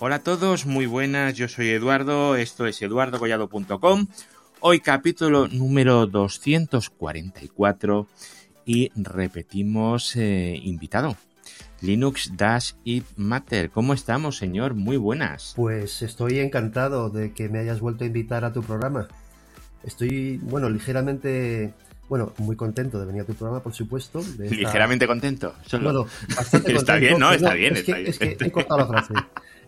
Hola a todos, muy buenas, yo soy Eduardo, esto es eduardogollado.com. Hoy capítulo número 244 y repetimos eh, invitado. Linux Dash It Matter. ¿Cómo estamos, señor? Muy buenas. Pues estoy encantado de que me hayas vuelto a invitar a tu programa. Estoy, bueno, ligeramente, bueno, muy contento de venir a tu programa, por supuesto. Ligeramente contento. Bueno, bastante está bien, ¿no? Está bien, es, que, es que he cortado la frase.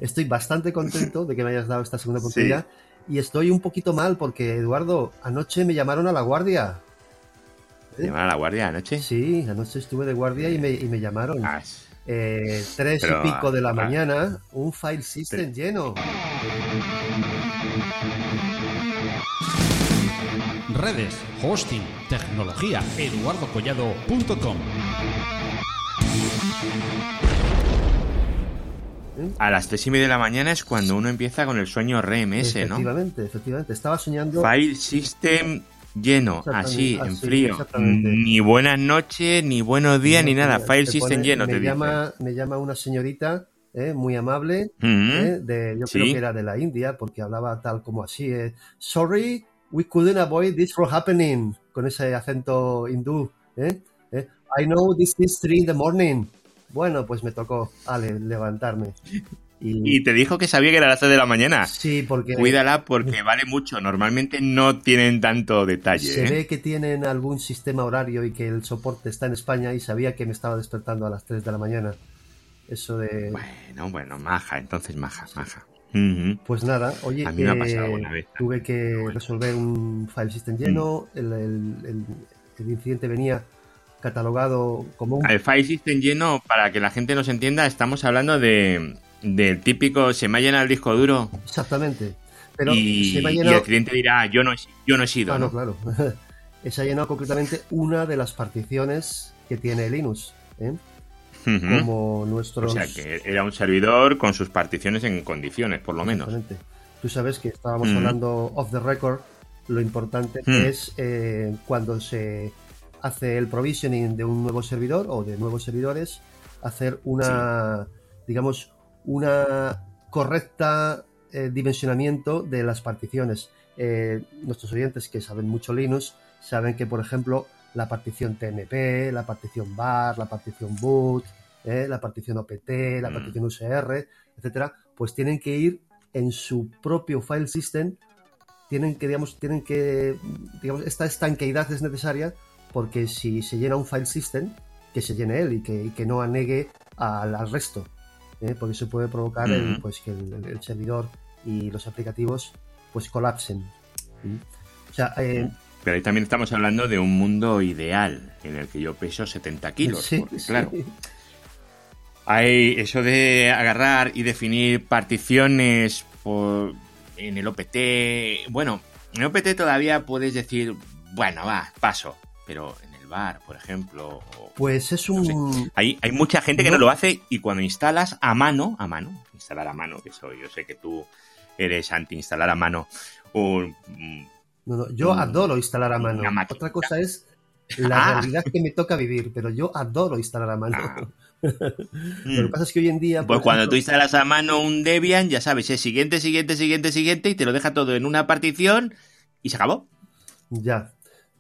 Estoy bastante contento de que me hayas dado esta segunda oportunidad. Y estoy un poquito mal porque, Eduardo, anoche me llamaron a la guardia. ¿Me llamaron a la guardia anoche? Sí, anoche estuve de guardia y me, y me llamaron. Ah, eh, tres y pico de la ah, mañana, un file system lleno. Redes, hosting, tecnología, eduardocollado.com. A las tres y media de la mañana es cuando uno empieza con el sueño RMS, ¿no? Efectivamente, efectivamente. Estaba soñando. File System lleno, así, en frío. Ni buenas noches, ni buenos días, ni nada. File System lleno, me llama, Me llama una señorita ¿eh? muy amable, ¿eh? de, yo creo que era de la India, porque hablaba tal como así. ¿eh? Sorry, we couldn't avoid this from happening, con ese acento hindú. ¿eh? ¿Eh? I know this is three in the morning. Bueno, pues me tocó, ale, levantarme. Y... te dijo que sabía que era las 3 de la mañana. Sí, porque... Cuídala porque vale mucho. Normalmente no tienen tanto detalle. Se ¿eh? ve que tienen algún sistema horario y que el soporte está en España y sabía que me estaba despertando a las 3 de la mañana. Eso de... Bueno, bueno, maja, entonces maja, maja. Pues nada, oye, a mí me ha pasado alguna vez. tuve que resolver un file system lleno, mm. el, el incidente venía catalogado como un... El file system lleno, para que la gente nos entienda, estamos hablando de del típico se me ha llenado el disco duro. Exactamente. Pero y, el cliente dirá, yo no he, yo no he sido. Ah, no, claro. se ha llenado concretamente una de las particiones que tiene Linux. ¿eh? Como nuestros... O sea, que era un servidor con sus particiones en condiciones, por lo menos. Tú sabes que estábamos hablando off the record, lo importante es eh, cuando se hace el provisioning de un nuevo servidor o de nuevos servidores, hacer una, digamos, una correcta eh, dimensionamiento de las particiones. Eh, nuestros oyentes que saben mucho Linux saben que, por ejemplo, la partición TMP, la partición bar, la partición boot, eh, la partición OPT, la mm. partición USR, etcétera, pues tienen que ir en su propio file system. Tienen que, digamos, tienen que, digamos, esta estanqueidad es necesaria porque si se llena un file system, que se llene él y que, no anegue al, resto, ¿eh? porque eso puede provocar el, pues, que el, servidor y los aplicativos pues colapsen. Eh, Pero ahí también estamos hablando de un mundo ideal en el que yo peso 70 kilos, claro. Hay eso de agarrar y definir particiones en el OPT. Bueno, en el OPT todavía puedes decir, bueno, va, paso pero en el bar, por ejemplo. pues es un. hay, hay, mucha gente que no. lo hace y cuando instalas a mano, a mano, instalar a mano, que soy, yo sé que tú eres anti instalar a mano un. No, no, yo adoro instalar a mano. Otra cosa es la ah. realidad que me toca vivir, pero yo adoro instalar a mano. Ah. Lo que pasa es que hoy en día. Pues cuando tú instalas a mano un Debian, ya sabes, es siguiente, siguiente, siguiente, siguiente, y te lo deja todo en una partición y se acabó. Ya.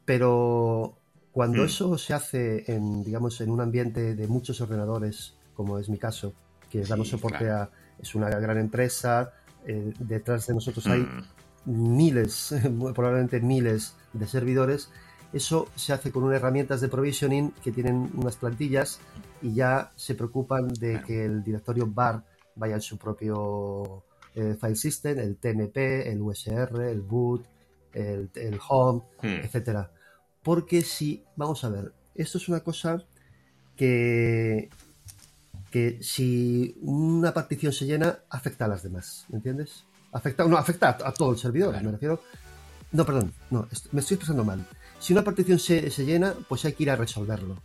Pero cuando mm. eso se hace en, digamos, en un ambiente de muchos ordenadores, como es mi caso, que damos soporte a, es una gran empresa, eh, detrás de nosotros hay mm. Miles, probablemente miles de servidores, eso se hace con unas herramientas de provisioning que tienen unas plantillas y ya se preocupan de que el directorio bar vaya en su propio eh, file system, el TNP, el USR, el boot, el, home, hmm. etcétera. Porque si, vamos a ver, esto es una cosa que, que si una partición se llena, afecta a las demás, ¿me entiendes? Afecta, no, afecta a, todo el servidor, me refiero. No, perdón, no, me estoy expresando mal. Si una partición se, se, llena, pues hay que ir a resolverlo.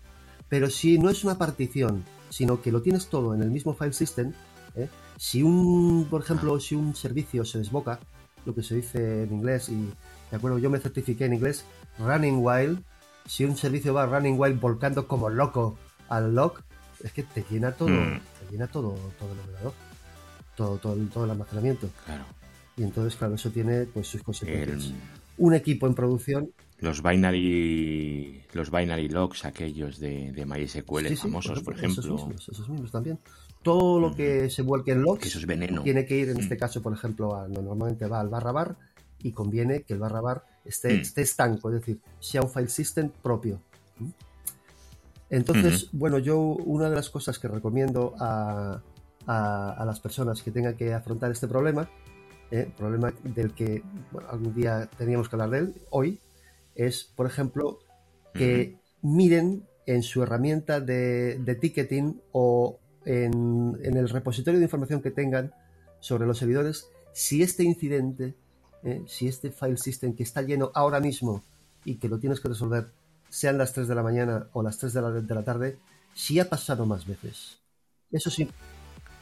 Pero si no es una partición, sino que lo tienes todo en el mismo file system, ¿eh? si un, por ejemplo, si un servicio se desboca, lo que se dice en inglés, y ¿De acuerdo? Yo me certifiqué en inglés running while. Si un servicio va running while volcando como loco al log, es que te llena todo, mm. te llena todo, todo el ordenador, todo, todo, todo el almacenamiento. Claro. Y entonces, claro, eso tiene pues sus consecuencias. Un equipo en producción los binary los binary logs aquellos de, de MySQL famosos, por ejemplo. Esos mismos, esos mismos también. Todo lo que se vuelque en logs eso es veneno. tiene que ir, en este caso, por ejemplo, a, normalmente va al barra bar y conviene que el barra bar esté, esté estanco, es decir, sea un file system propio. Entonces, bueno, yo una de las cosas que recomiendo a, a, las personas que tengan que afrontar este problema, eh, problema del que algún día teníamos que hablar de él, hoy, es, por ejemplo, que miren en su herramienta de, ticketing o en, el repositorio de información que tengan sobre los servidores si este incidente, eh, si este file system que está lleno ahora mismo y que lo tienes que resolver, sean las 3 de la mañana o las 3 de la, de la tarde, si ha pasado más veces. Eso sí.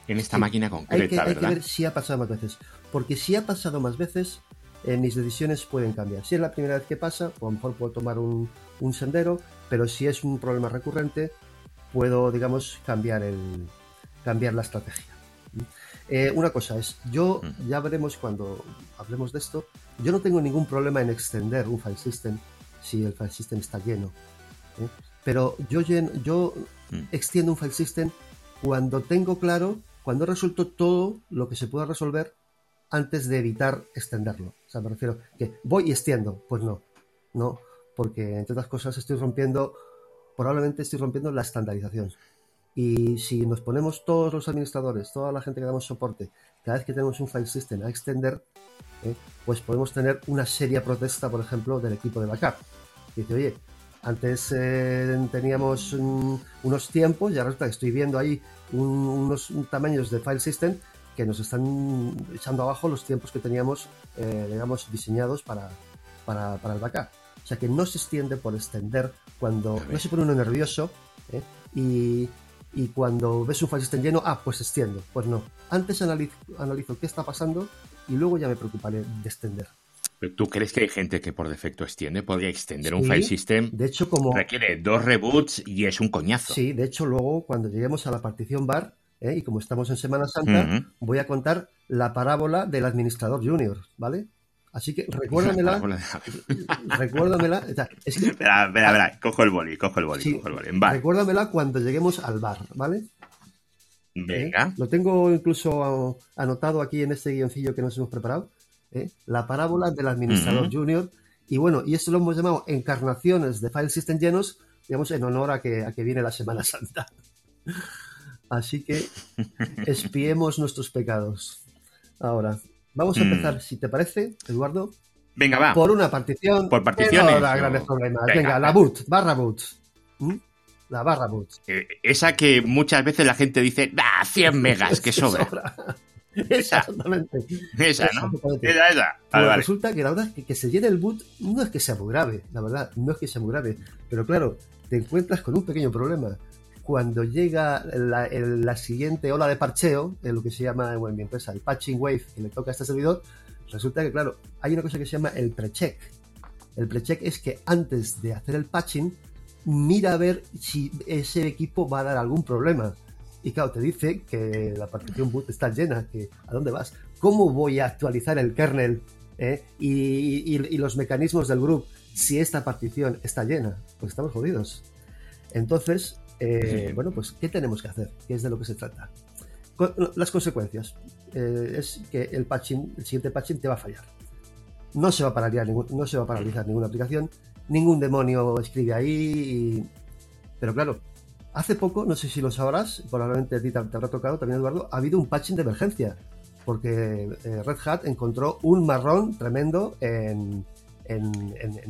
En esta máquina concreta, hay que, hay que ver si ha pasado más veces. Porque si ha pasado más veces, eh, mis decisiones pueden cambiar. Si es la primera vez que pasa, pues a lo mejor puedo tomar un, sendero, pero si es un problema recurrente, puedo, digamos, cambiar, el, cambiar la estrategia. Eh, una cosa es, yo mm. ya veremos cuando hablemos de esto, yo no tengo ningún problema en extender un file system si el file system está lleno. ¿eh? Pero yo, yo mm. extiendo un file system cuando tengo claro, cuando he resuelto todo lo que se pueda resolver antes de evitar extenderlo. O sea, me refiero que voy y extiendo. Pues no, no, porque entre otras cosas estoy rompiendo, probablemente estoy rompiendo la estandarización. Y si nos ponemos todos los administradores, toda la gente que damos soporte, cada vez que tenemos un file system a extender, ¿eh? pues podemos tener una seria protesta, por ejemplo, del equipo de backup. dice, oye, antes eh, teníamos unos tiempos y ahora estoy viendo ahí unos tamaños de file system que nos están echando abajo los tiempos que teníamos, eh, digamos, diseñados para, para, el backup. O sea que no se extiende por extender cuando no se pone uno nervioso ¿eh? y, cuando ves un file system lleno, ah, pues extiendo. Pues no. Antes analizo, analizo qué está pasando y luego ya me preocuparé de extender. ¿Tú crees que hay gente que por defecto extiende? ¿Podría extender un file system? De hecho, como. Requiere dos reboots y es un coñazo. Sí, de hecho, luego cuando lleguemos a la partición bar, ¿eh? y como estamos en Semana Santa, voy a contar la parábola del administrador junior, ¿vale? Así que recuérdamela. recuérdamela. espera, espera, espera, cojo el boli, cojo el boli, cojo el boli. Recuérdamela cuando lleguemos al bar, ¿vale? Venga. ¿Eh? Lo tengo incluso anotado aquí en este guioncillo que nos hemos preparado. ¿eh? La parábola del administrador junior. Y bueno, y esto lo hemos llamado encarnaciones de file system llenos, digamos, en honor a que, a que viene la Semana Santa. Así que espiemos nuestros pecados. Ahora, vamos a hmm. empezar, si te parece, Eduardo. Venga, va. Por una partición. Por particiones. No grandes problemas. Venga, la boot, barra boot. ¿Mm? La barra boot. Eh, esa que muchas veces la gente dice, ¡ah! 100 megas, que sobra. Esa. Exactamente. Esa, ¿no? Esa, esa. Pues resulta que la verdad es que, que se llene el boot no es que sea muy grave, la verdad, no es que sea muy grave. Pero claro, te encuentras con un pequeño problema cuando llega la, siguiente ola de parcheo, en lo que se llama en mi empresa el patching wave que le toca a este servidor, resulta que, claro, hay una cosa que se llama el precheck. El precheck es que antes de hacer el patching, mira a ver si ese equipo va a dar algún problema. Y claro, te dice que la partición boot está llena, que ¿a dónde vas? ¿Cómo voy a actualizar el kernel eh? y, y los mecanismos del group si esta partición está llena? Pues estamos jodidos. Entonces, eh, bueno, pues, ¿qué tenemos que hacer? ¿Qué es de lo que se trata? las consecuencias eh, es que el patching, el siguiente patching te va a fallar. No se va a paralizar, no se va a paralizar ninguna aplicación, ningún demonio escribe ahí. Pero claro, hace poco, no sé si lo sabrás, probablemente a ti te, habrá tocado también, Eduardo, ha habido un patching de emergencia. Porque eh, Red Hat encontró un marrón tremendo en, en,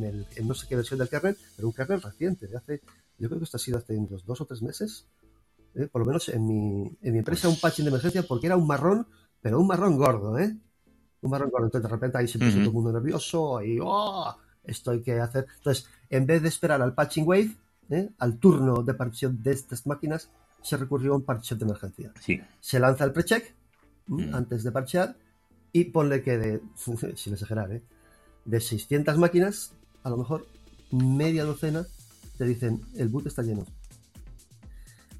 el, en, no sé qué versión del kernel, pero un kernel reciente, de hace yo creo que esto ha sido hace unos dos o tres meses, ¿eh? por lo menos en mi, en mi empresa, un patching de emergencia porque era un marrón, pero un marrón gordo, ¿eh? Un marrón gordo. Entonces de repente ahí se puso todo el mundo nervioso y ¡oh! Esto hay que hacer. Entonces, en vez de esperar al patching wave, ¿eh? al turno de partición de estas máquinas, se recurrió a un partición de emergencia. Sí. Se lanza el precheck antes de parchear y ponle que de, sin exagerar, ¿eh? de 600 máquinas, a lo mejor media docena te dicen el boot está lleno.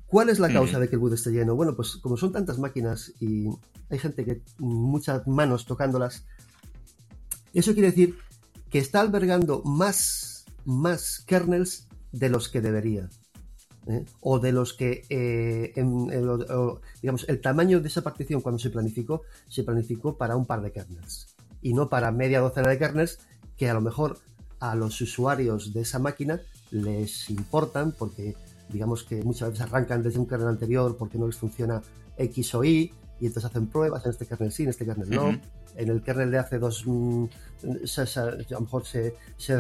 ¿Cuál es la causa de que el boot esté lleno? Bueno, pues como son tantas máquinas y hay gente que muchas manos tocándolas, eso quiere decir que está albergando más, más kernels de los que debería. ¿eh? O de los que, eh, digamos, el tamaño de esa partición cuando se planificó, se planificó para un par de kernels. Y no para media docena de kernels que a lo mejor a los usuarios de esa máquina les importan porque digamos que muchas veces arrancan desde un kernel anterior porque no les funciona X o Y y entonces hacen pruebas en este kernel sí, en este kernel no. En el kernel de hace dos, mm, a lo mejor se,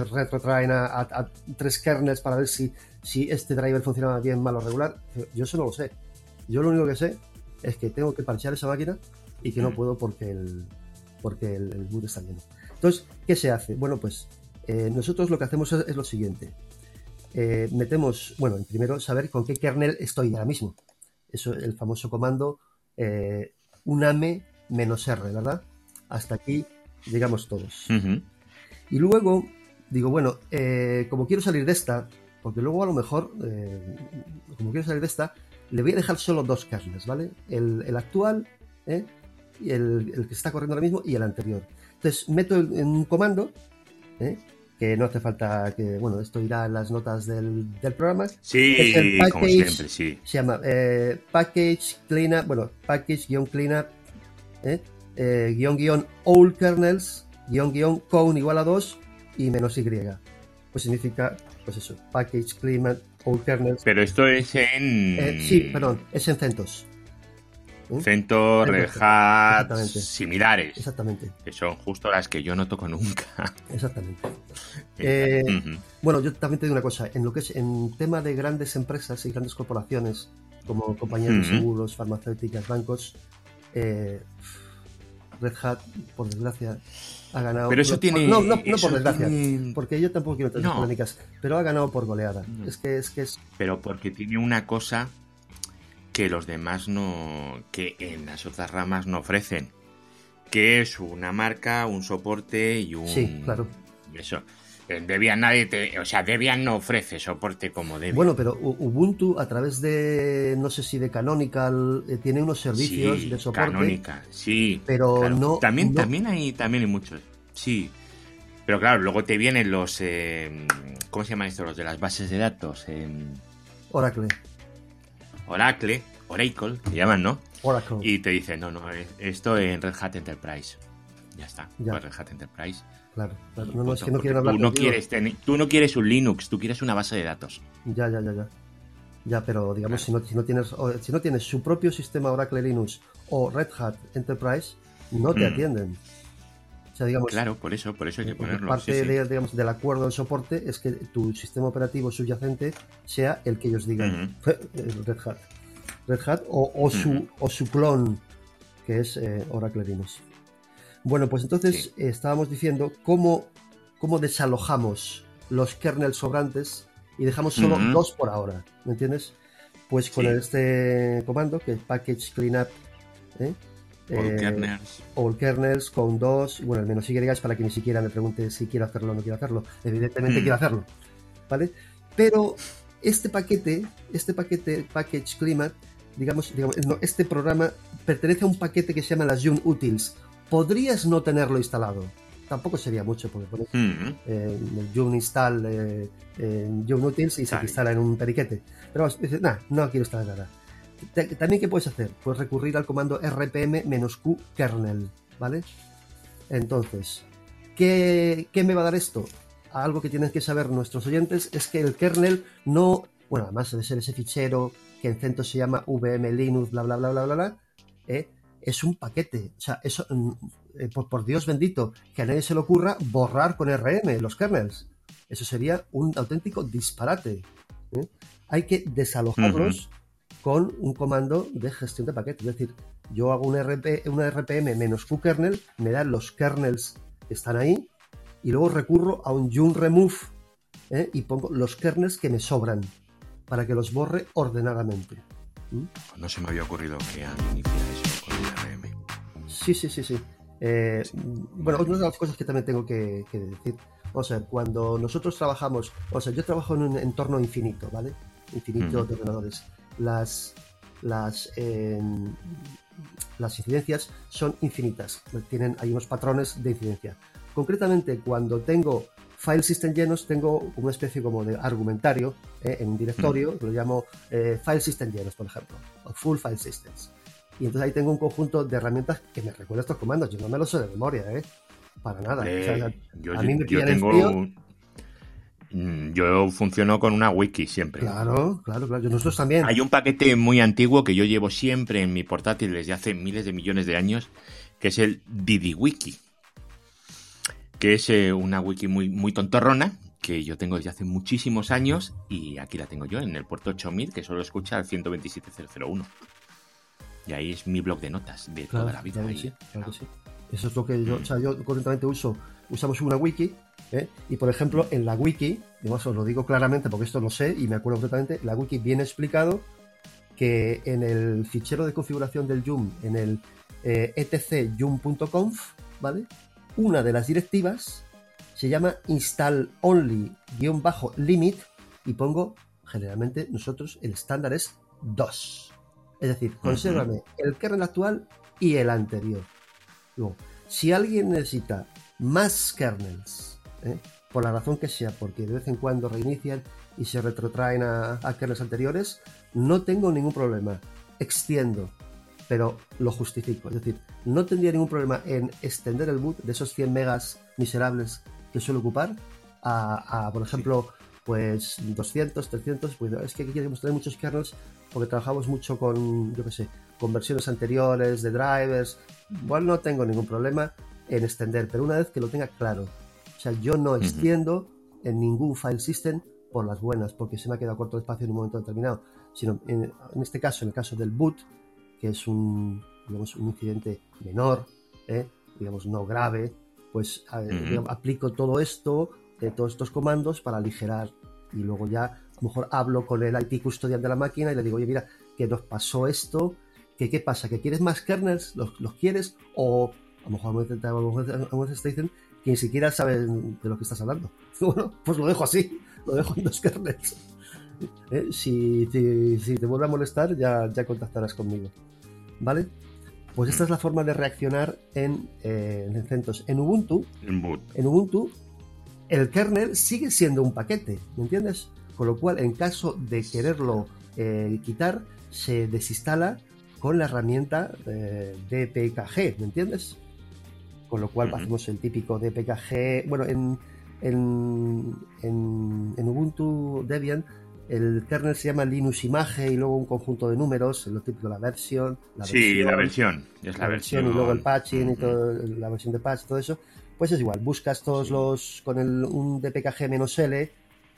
retrotraen a, tres kernels para ver si, si este driver funcionaba bien, mal o regular. Yo eso no lo sé. Yo lo único que sé es que tengo que parchear esa máquina y que no puedo porque el, porque el, boot está lleno. Entonces, ¿qué se hace? Bueno, pues eh, nosotros lo que hacemos es lo siguiente. Eh, metemos, bueno, primero saber con qué kernel estoy ahora mismo. Eso es el famoso comando eh, uname "-r", ¿verdad? Hasta aquí llegamos todos. Y luego digo, bueno, eh, como quiero salir de esta, porque luego a lo mejor, como quiero salir de esta, le voy a dejar solo dos kernels, ¿vale? El, actual, el, el, que está corriendo ahora mismo y el anterior. Entonces meto en un comando, ¿eh? Que no hace falta que, bueno, esto irá en las notas del, programa. Sí, como siempre, sí. Se llama eh, Package Cleanup, bueno, Package-Cleanup, eh, eh, guion guion all kernels, guion guion con igual a 2 y menos Y. Pues significa, pues eso, Package Cleanup all kernels. Pero esto es en... Eh, sí, perdón, es en CentOS. CentOS, Red Hat, similares. Exactamente. Que son justo las que yo no toco nunca. Exactamente. Eh, bueno, yo también te digo una cosa. En lo que es en tema de grandes empresas y grandes corporaciones, como compañías de seguros, farmacéuticas, bancos, eh, Red Hat, por desgracia, ha ganado. Pero eso tiene. No, no, no por desgracia. Porque yo tampoco quiero tener polémicas. Pero ha ganado por goleada. Es que es que es. Pero porque tiene una cosa que los demás no, que en las otras ramas no ofrecen, que es una marca, un soporte y un... Sí, claro. Eso. Debian nadie te, o sea, Debian no ofrece soporte como Debian. Bueno, pero Ubuntu a través de no sé si de Canonical eh, tiene unos servicios de soporte. Canonical, sí. Pero no también también hay también hay muchos. Sí. Pero claro, luego te vienen los eh, ¿cómo se llaman estos los de las bases de datos? Oracle. Oracle, Oracle, se llaman, ¿no? Oracle. Y te dicen, no, no, esto en Red Hat Enterprise. Ya está, pues Red Hat Enterprise. Claro, claro. No, no, es que no quieren hablar tú no, quieres tú no quieres un Linux, tú quieres una base de datos. Ya, ya, ya, ya. Ya, pero digamos, si, no, si, no tienes, si no tienes su propio sistema Oracle Linux o Red Hat Enterprise, no te mm. atienden. O sea, digamos, claro, por eso, por eso hay que ponerlo. Parte digamos, del acuerdo de soporte es que tu sistema operativo subyacente sea el que ellos digan. Red Hat. Red Hat o, su, o su clon, que es eh, Oracle Linux. Bueno, pues entonces estábamos diciendo cómo, cómo desalojamos los kernels sobrantes y dejamos solo dos por ahora, ¿me entiendes? Pues con este comando, que es package cleanup, ¿eh? All eh, kernels. All kernels con dos, bueno, al menos Y para que ni siquiera me pregunte si quiero hacerlo o no quiero hacerlo. Evidentemente mm. quiero hacerlo, ¿vale? Pero este paquete, este paquete package cleanup, digamos, digamos este programa pertenece a un paquete que se llama las Yum Utils. Podrías no tenerlo instalado. Tampoco sería mucho porque pones mm. eh, el install eh, en Utils y se instala en un periquete. Pero vamos, dices, nah, no quiero instalar nada. También, ¿qué puedes hacer? Puedes recurrir al comando rpm-q kernel, ¿vale? Entonces, ¿qué, ¿qué me va a dar esto? Algo que tienen que saber nuestros oyentes es que el kernel no, bueno, además de ser ese fichero que en CentOS se llama VM Linux, bla, bla, bla, bla, bla, bla, ¿eh? es un paquete. O sea, eso, mm, eh, por, Dios bendito, que a nadie se le ocurra borrar con RM los kernels. Eso sería un auténtico disparate. ¿eh? Hay que desalojarlos con un comando de gestión de paquetes. Es decir, yo hago un, RP, una RPM menos qkernel, me dan los kernels que están ahí, y luego recurro a un yum remove y pongo los kernels que me sobran para que los borre ordenadamente. ¿Mm? No se me había ocurrido que iniciar eso con el RM. Sí, sí, sí, sí. Eh, bueno, una de las cosas que también tengo que, decir, o sea, cuando nosotros trabajamos, o sea, yo trabajo en un entorno infinito, ¿vale? Infinito de ordenadores. Las, las, em, las incidencias son infinitas, tienen, hay unos patrones de incidencia. Concretamente, cuando tengo file system llenos, tengo una especie como de argumentario ¿eh? en un directorio, lo llamo eh, file system llenos, por ejemplo, o full file systems. Y entonces ahí tengo un conjunto de herramientas que me recuerda estos comandos. Yo no me los sé de memoria, ¿eh? Para nada. Yo, a mí me yo tengo mm, Yo funciono con una wiki siempre. Claro, claro, claro. Nosotros también. Hay un paquete muy antiguo que yo llevo siempre en mi portátil desde hace miles de millones de años, que es el DidiWiki. Que es eh, una wiki muy, muy tontorrona, que yo tengo desde hace muchísimos años y aquí la tengo yo en el puerto 8000 que solo escucha al 127.001. Y ahí es mi blog de notas de toda la vida. Eso es lo que yo, o sea, yo correctamente uso. Usamos una wiki, ¿eh? y por ejemplo, en la wiki, digamos, os lo digo claramente porque esto no sé y me acuerdo completamente, la wiki viene explicado que en el fichero de configuración del Joom, en el eh, etc ¿vale? Una de las directivas se llama install only-limit y pongo, generalmente nosotros, el estándar es 2. Es decir, consérvame el kernel actual y el anterior. Luego, si alguien necesita más kernels, ¿eh? por la razón que sea, porque de vez en cuando reinician y se retrotraen a, kernels anteriores, no tengo ningún problema. Extiendo, pero lo justifico. Es decir, no tendría ningún problema en extender el boot de esos 100 megas miserables que suele ocupar a, por ejemplo, pues 200, 300, pues es que aquí queremos tener muchos kernels porque trabajamos mucho con, yo qué sé, con versiones anteriores de drivers. Bueno, no tengo ningún problema en extender, pero una vez que lo tenga claro. O sea, yo no extiendo en ningún file system por las buenas, porque se me ha quedado corto de espacio en un momento determinado, sino en, este caso, en el caso del boot, que es un, digamos, un incidente menor, ¿eh? digamos, no grave, pues aplico todo esto, de todos estos comandos para aligerar y luego ya a lo mejor hablo con el IT custodian de la máquina y le digo, oye, mira, que nos pasó esto, que qué pasa, que quieres más kernels, los, quieres, o a lo mejor a veces te dicen que ni siquiera saben de lo que estás hablando. Bueno, pues lo dejo así, lo dejo en dos kernels. ¿Eh? Si, te vuelve a molestar, ya, ya contactarás conmigo. ¿Vale? Pues esta es la forma de reaccionar en, eh, en CentOS. En Ubuntu, en Ubuntu el kernel sigue siendo un paquete, ¿me entiendes? Con lo cual, en caso de quererlo eh, quitar, se desinstala con la herramienta eh, DPKG, ¿me entiendes? Con lo cual hacemos el típico DPKG. Bueno, en, en, en, Ubuntu Debian el kernel se llama Linux Image y luego un conjunto de números, lo típico, la versión. La sí, la versión. Es la, versión, Y luego el patching y todo, la versión de patch, todo eso pues es igual, buscas todos los con el, un dpkg-l,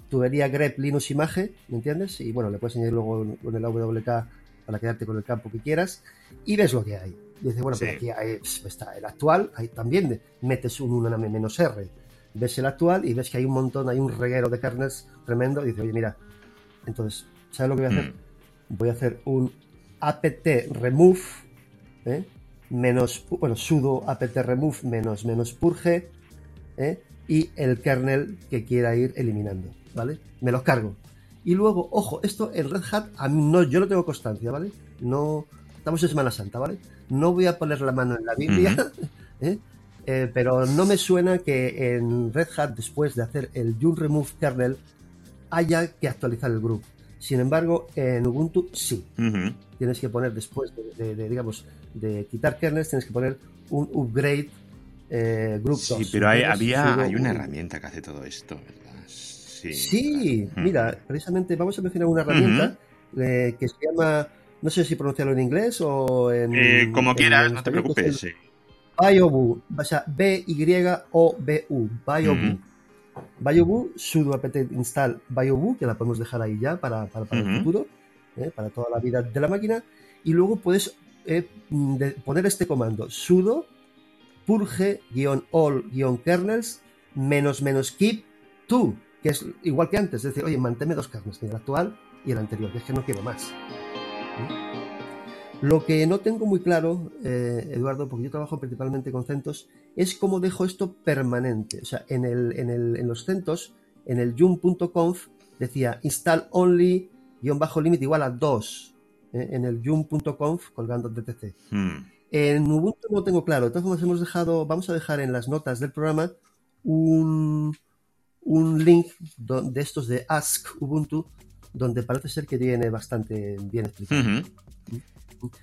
tubería grep linux image, ¿me entiendes? Y bueno, le puedes añadir luego con el AWK para quedarte con el campo que quieras y ves lo que hay. Y dices, bueno, pues aquí está el actual, ahí también metes un uname-r, ves el actual y ves que hay un montón, hay un reguero de kernels tremendo y dices, oye, mira, entonces, ¿sabes lo que voy a hacer? Mm. Voy a hacer un apt remove, ¿eh? menos, bueno, sudo apt remove menos menos purge ¿eh? y el kernel que quiera ir eliminando, ¿vale? Me los cargo. Y luego, ojo, esto en Red Hat, a mí no, yo no tengo constancia, ¿vale? No, estamos en Semana Santa, ¿vale? No voy a poner la mano en la Biblia, ¿eh? Eh, pero no me suena que en Red Hat, después de hacer el June Remove kernel, haya que actualizar el grupo. Sin embargo, en Ubuntu sí. Tienes que poner después de, digamos, de quitar kernels, tienes que poner un upgrade eh, group Sí, pero hay, había, hay una herramienta que hace todo esto, ¿verdad? Sí, mira, precisamente vamos a mencionar una herramienta eh, que se llama, no sé si pronunciarlo en inglés o en... Eh, como quieras, no te preocupes. Sí. BioBoo, o sea, B-Y-O-B-U, BioBoo. BioBoo, sudo apt install BioBoo, que la podemos dejar ahí ya para, el futuro, ¿eh? para toda la vida de la máquina. Y luego puedes eh, poner este comando, sudo purge-all-kernels menos menos keep to, que es igual que antes, es decir, oye, manténme dos kernels, el actual y el anterior, que es que no quiero más. Lo que no tengo muy claro, eh, Eduardo, porque yo trabajo principalmente con CentOS, es cómo dejo esto permanente. O sea, en, el, en, el, en los CentOS, en el yum.conf, decía install only guion bajo límite igual a 2 eh, en el yum.conf colgando DTC. Hmm. En Ubuntu no tengo claro. Entonces hemos dejado, vamos a dejar en las notas del programa un, un link de estos de Ask Ubuntu, donde parece ser que viene bastante bien explicado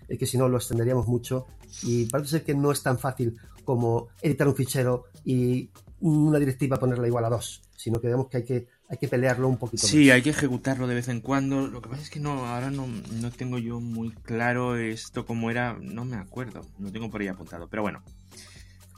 es que si no lo extenderíamos mucho y parece ser que no es tan fácil como editar un fichero y una directiva ponerla igual a dos, sino que vemos que hay que, hay que pelearlo un poquito Sí, hay que ejecutarlo de vez en cuando. Lo que pasa es que no, ahora no, no tengo yo muy claro esto como era, no me acuerdo, no tengo por ahí apuntado, pero bueno.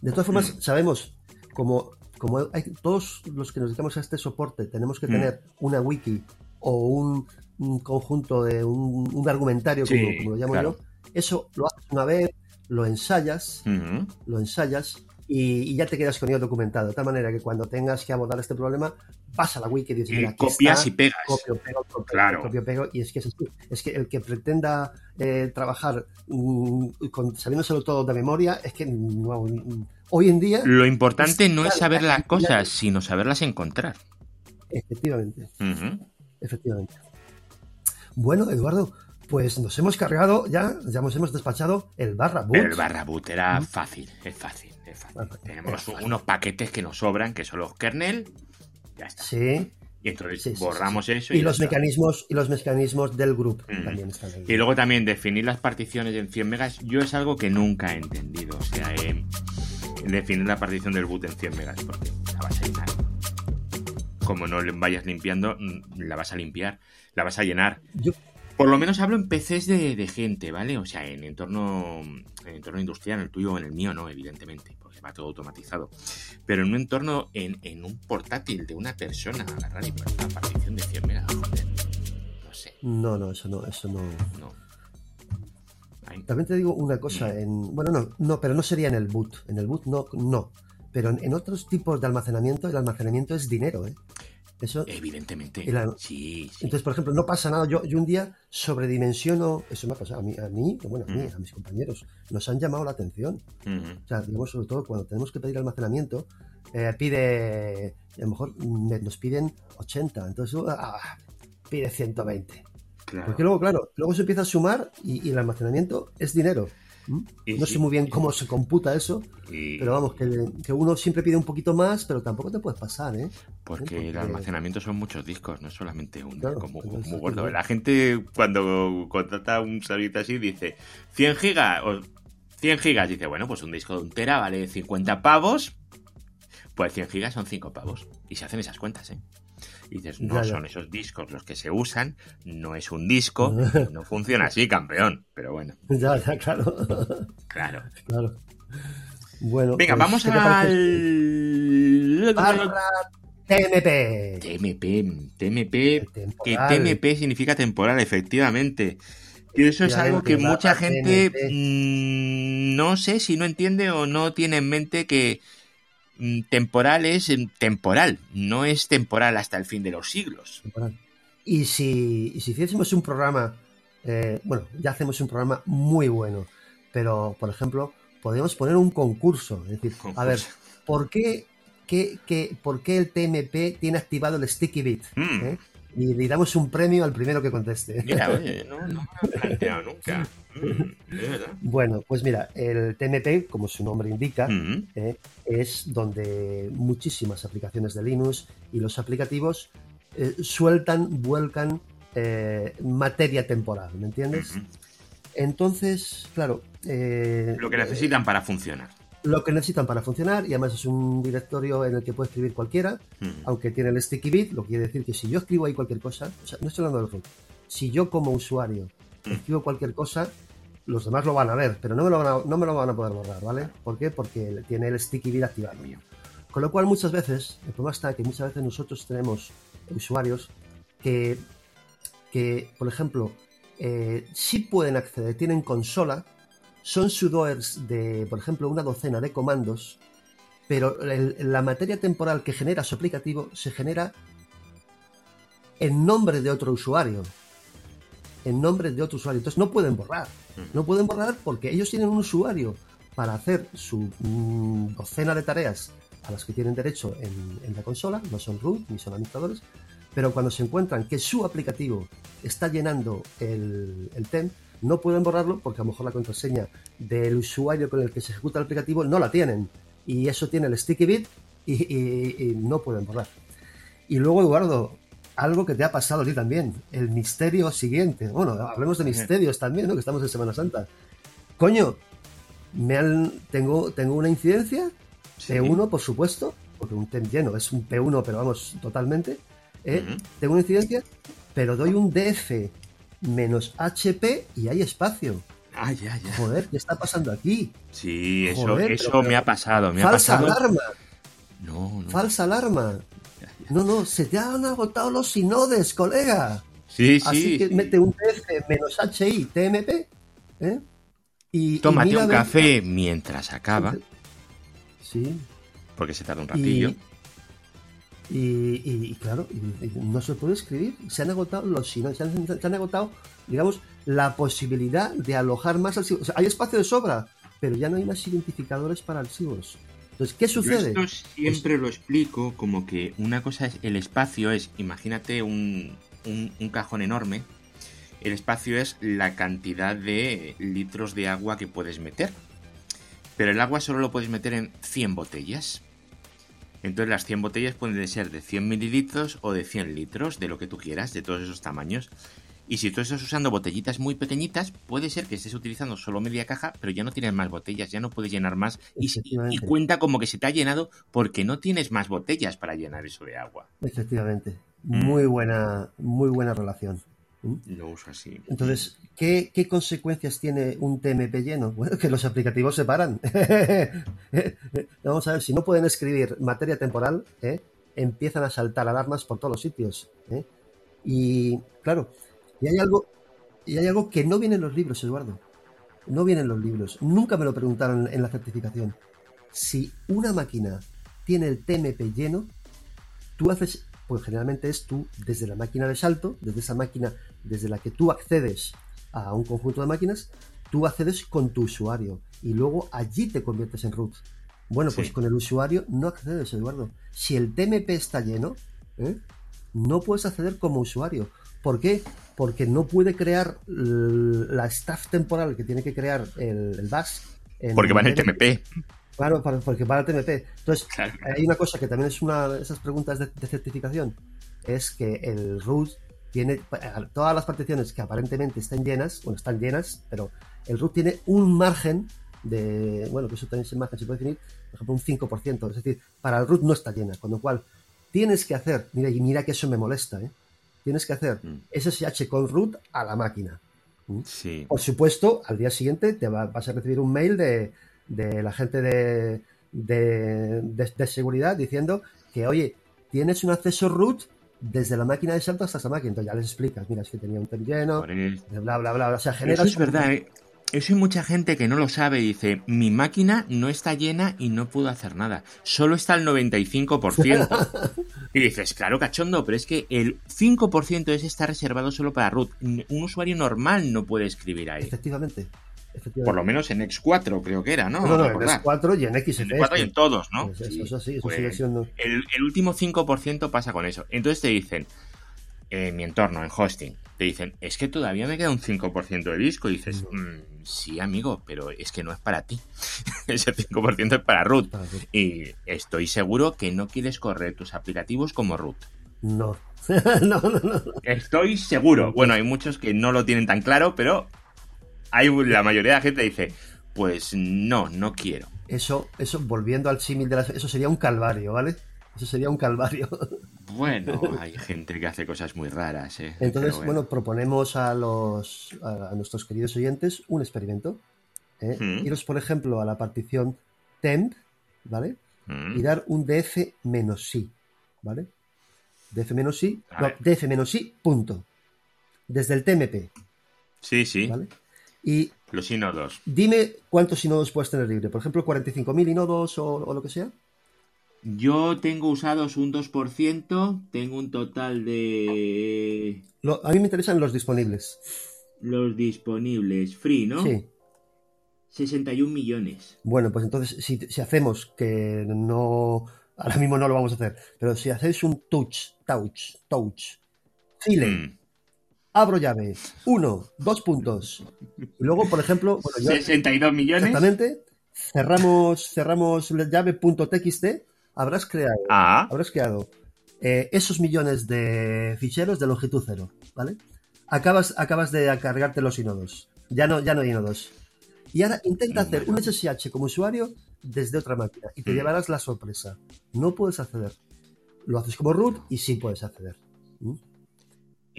De todas formas, mm. sabemos, como, como hay, todos los que nos dedicamos a este soporte tenemos que mm. tener una wiki o un, un conjunto de un, argumentario, como, lo llamo yo, eso lo haces una vez, lo ensayas, lo ensayas y, ya te quedas con ello documentado. De tal manera que cuando tengas que abordar este problema, vas a la wiki y dices, mira, copias y pegas. Copio, pego, copio, claro. copio, pego. Y es que es, es que el que pretenda eh, trabajar con, sabiéndoselo todo de memoria, es que hoy en día... Lo importante no es saber las cosas, sino saberlas encontrar. Efectivamente. Efectivamente. Bueno, Eduardo, pues nos hemos cargado ya, ya nos hemos despachado el barra boot. el barra boot era fácil, es fácil, es fácil. Tenemos unos paquetes que nos sobran, que son los kernel, ya está. Sí. Y entonces borramos eso. Y, los mecanismos y los mecanismos del grupo mm. también están ahí. Y luego también definir las particiones en 100 megas. Yo es algo que nunca he entendido. O sea, eh, definir la partición del boot en 100 megas, porque la vas a llenar. Como no vayas limpiando, mm, la vas a limpiar la vas a llenar. Por lo menos hablo en PCs de, gente, ¿vale? O sea, en entorno, en entorno industrial, en el tuyo o en el mío, no, evidentemente, porque va todo automatizado. Pero en un entorno, en, un portátil de una persona, agarrar y poner una partición de 100 megas, joder. No sé. No, no, eso no, eso no. no. También te digo una cosa, en, bueno, no, no, pero no sería en el boot. En el boot no, no. Pero en, en otros tipos de almacenamiento, el almacenamiento es dinero, ¿eh? Eso, Evidentemente. sí, Entonces, por ejemplo, no pasa nada. Yo, yo un día sobredimensiono, eso me ha pasado a mí, a mí bueno, a mí, a mis compañeros, nos han llamado la atención. O sea, digamos, sobre todo cuando tenemos que pedir almacenamiento, eh, pide, a lo mejor nos piden 80, entonces ah, pide 120. Porque luego, claro, luego se empieza a sumar y el almacenamiento es dinero no sé muy bien cómo se computa eso, pero vamos, que, uno siempre pide un poquito más, pero tampoco te puedes pasar, ¿eh? Porque, el almacenamiento son muchos discos, no solamente uno, como muy gordo. La gente cuando contrata un servicio así dice 100 gigas o 100 gigas, dice, bueno, pues un disco de un tera vale 50 pavos, pues 100 gigas son 5 pavos. Y se hacen esas cuentas, ¿eh? Y dices, no son esos discos los que se usan, no es un disco, no funciona así, campeón. Pero bueno. Ya, ya, claro. Claro. Claro. Bueno. Venga, pues, vamos al. TMP. TMP. TMP. Que TMP significa temporal, efectivamente. Y eso es algo que mucha gente mm, no sé si no entiende o no tiene en mente que temporal es em, temporal, no es temporal hasta el fin de los siglos. Y si, si hiciésemos un programa, eh, bueno, ya hacemos un programa muy bueno, pero por ejemplo, podríamos poner un concurso, es decir, a ver, ¿por qué, qué, qué, ¿por qué el TMP tiene activado el sticky bit? Mm. ¿Eh? Y le damos un premio al primero que conteste. Mira, oye, no, no me he planteado nunca. Mm, bueno, pues mira, el TMP, como su nombre indica, mm. eh, es donde muchísimas aplicaciones de Linux y los aplicativos eh, sueltan, vuelcan eh, materia temporal, ¿me entiendes? Entonces, claro. Lo que necesitan para funcionar lo que necesitan para funcionar y además es un directorio en el que puede escribir cualquiera, aunque tiene el sticky bit, lo que quiere decir que si yo escribo ahí cualquier cosa, o sea, no estoy hablando del root, si yo como usuario escribo cualquier cosa, los demás lo van a ver, pero no me lo van a, no me lo van a poder borrar, ¿vale? ¿Por qué? Porque tiene el sticky bit activado. Con lo cual muchas veces, el problema está que muchas veces nosotros tenemos usuarios que, que por ejemplo, eh, sí pueden acceder, tienen consola, son sudoers de, por ejemplo, una docena de comandos, pero la materia temporal que genera su aplicativo se genera en nombre de otro usuario. en nombre de otro usuario. Entonces no pueden borrar. No pueden borrar porque ellos tienen un usuario para hacer su mm, docena de tareas a las que tienen derecho en, la consola, no son root ni son administradores, pero cuando se encuentran que su aplicativo está llenando el, el TEM, no pueden borrarlo porque a lo mejor la contraseña del usuario con el que se ejecuta el aplicativo no la tienen. Y eso tiene el sticky bit y, no pueden borrar. Y luego, Eduardo, algo que te ha pasado a ti también, el misterio siguiente. Bueno, hablemos de misterios también, ¿no? Que estamos en Semana Santa. Coño, me han, tengo, tengo una incidencia, P1, por supuesto, porque un TEM lleno es un P1, pero vamos, totalmente. ¿eh? Tengo una incidencia, pero doy un DF menos HP y hay espacio. Ah, ya, ya. Joder, ¿qué está pasando aquí? Sí, eso, eso me ha pasado. Me falsa ha pasado... alarma. No, no. Falsa alarma. No, no, se te han agotado los sinodes, colega. Sí, sí. Así que mete un TF menos HI, TMP. ¿eh? Y, Tómate un café mientras acaba. Sí. Porque se tarda un ratillo. Y, claro, no se puede escribir. Se han agotado los se han, agotado, digamos, la posibilidad de alojar más archivos. hay espacio de sobra, pero ya no hay más identificadores para archivos. Entonces, ¿qué sucede? Yo esto siempre lo explico como que una cosa es el espacio es, imagínate un, un cajón enorme. El espacio es la cantidad de litros de agua que puedes meter. Pero el agua solo lo puedes meter en 100 botellas. Entonces las 100 botellas pueden ser de 100 mililitros o de 100 litros, de lo que tú quieras, de todos esos tamaños. Y si tú estás usando botellitas muy pequeñitas, puede ser que estés utilizando solo media caja, pero ya no tienes más botellas, ya no puedes llenar más. Y, y, cuenta como que se te ha llenado porque no tienes más botellas para llenar eso de agua. Efectivamente. Muy buena, muy buena relación. Lo uso así. Entonces, ¿qué, consecuencias tiene un TMP lleno? Bueno, que los aplicativos se paran. Vamos a ver, si no pueden escribir materia temporal, ¿eh? empiezan a saltar alarmas por todos los sitios. ¿eh? Y claro, y hay algo, y hay algo que no viene en los libros, Eduardo. No viene en los libros. Nunca me lo preguntaron en la certificación. Si una máquina tiene el TMP lleno, tú haces pues generalmente es tú desde la máquina de salto, desde esa máquina desde la que tú accedes a un conjunto de máquinas, tú accedes con tu usuario y luego allí te conviertes en root. Bueno, pues con el usuario no accedes, Eduardo. Si el TMP está lleno, ¿eh? no puedes acceder como usuario. ¿Por qué? Porque no puede crear la staff temporal que tiene que crear el, el. Porque va en el TMP. Claro, porque para el TMP. Entonces, hay una cosa que también es una de esas preguntas de, certificación, es que el root tiene todas las particiones que aparentemente están llenas, bueno, están llenas, pero el root tiene un margen de, bueno, que eso también se margen se puede definir, por ejemplo, un 5%, es decir, para el root no está llena, con lo cual tienes que hacer, mira, y mira que eso me molesta, ¿eh? tienes que hacer mm. SSH con root a la máquina. Sí. Por supuesto, al día siguiente te vas a recibir un mail de de la gente de, de, seguridad diciendo que, oye, tienes un acceso root desde la máquina de salto hasta esa máquina. Entonces ya les explicas, mira, es que tenía un tem lleno, bla, bla, bla. O sea, genera... Eso es verdad, ¿eh? Eso hay mucha gente que no lo sabe y dice, mi máquina no está llena y no puedo hacer nada. Solo está el 95%. y dices, claro, cachondo, pero es que el 5% de ese está reservado solo para root. Un usuario normal no puede escribir ahí. Efectivamente. Por lo menos en X4 creo que era, ¿no? No, no, en X4 y en XFS. En X4 y en todos, ¿no? Pues eso, sí, eso pues sigue siendo... El, último 5% pasa con eso. Entonces te dicen, en mi entorno, en hosting, te dicen, es que todavía me queda un 5% de disco. Y dices, mm, sí, amigo, pero es que no es para ti. Ese 5% es para root. Y estoy seguro que no quieres correr tus aplicativos como root. No. no, no, no. Estoy seguro. Bueno, hay muchos que no lo tienen tan claro, pero hay la mayoría de la gente dice, pues no, no quiero. Eso, eso, volviendo al símil de las... Eso sería un calvario, ¿vale? Eso sería un calvario. Bueno, hay gente que hace cosas muy raras, ¿eh? Entonces, bueno. proponemos a los a, nuestros queridos oyentes un experimento. ¿eh? Mm. Iros, por ejemplo, a la partición temp, ¿vale? Mm. Y dar un df menos sí, ¿vale? df menos sí, no, df menos sí, punto. Desde el tmp. Sí, sí. ¿Vale? Y los inodos. Dime cuántos inodos puedes tener libre. Por ejemplo, 45.000 inodos o, o, lo que sea. Yo tengo usados un 2%, tengo un total de... a mí me interesan los disponibles. Los disponibles, free, ¿no? Sí. 61 millones. Bueno, pues entonces, si, hacemos que no. Ahora mismo no lo vamos a hacer, pero si hacéis un touch, touch, touch, Chile, mm. Abro llave, uno, dos puntos. Y luego, por ejemplo. 62 millones. Exactamente. Cerramos, cerramos la llave .txt. Habrás creado, ah. habrás creado eh, esos millones de ficheros de longitud cero, ¿vale? Acabas, acabas de cargarte los inodos. Ya no, ya no hay inodos. Y ahora intenta hacer un SSH como usuario desde otra máquina y te mm. llevarás la sorpresa. No puedes acceder. Lo haces como root y sí puedes acceder. ¿Mm?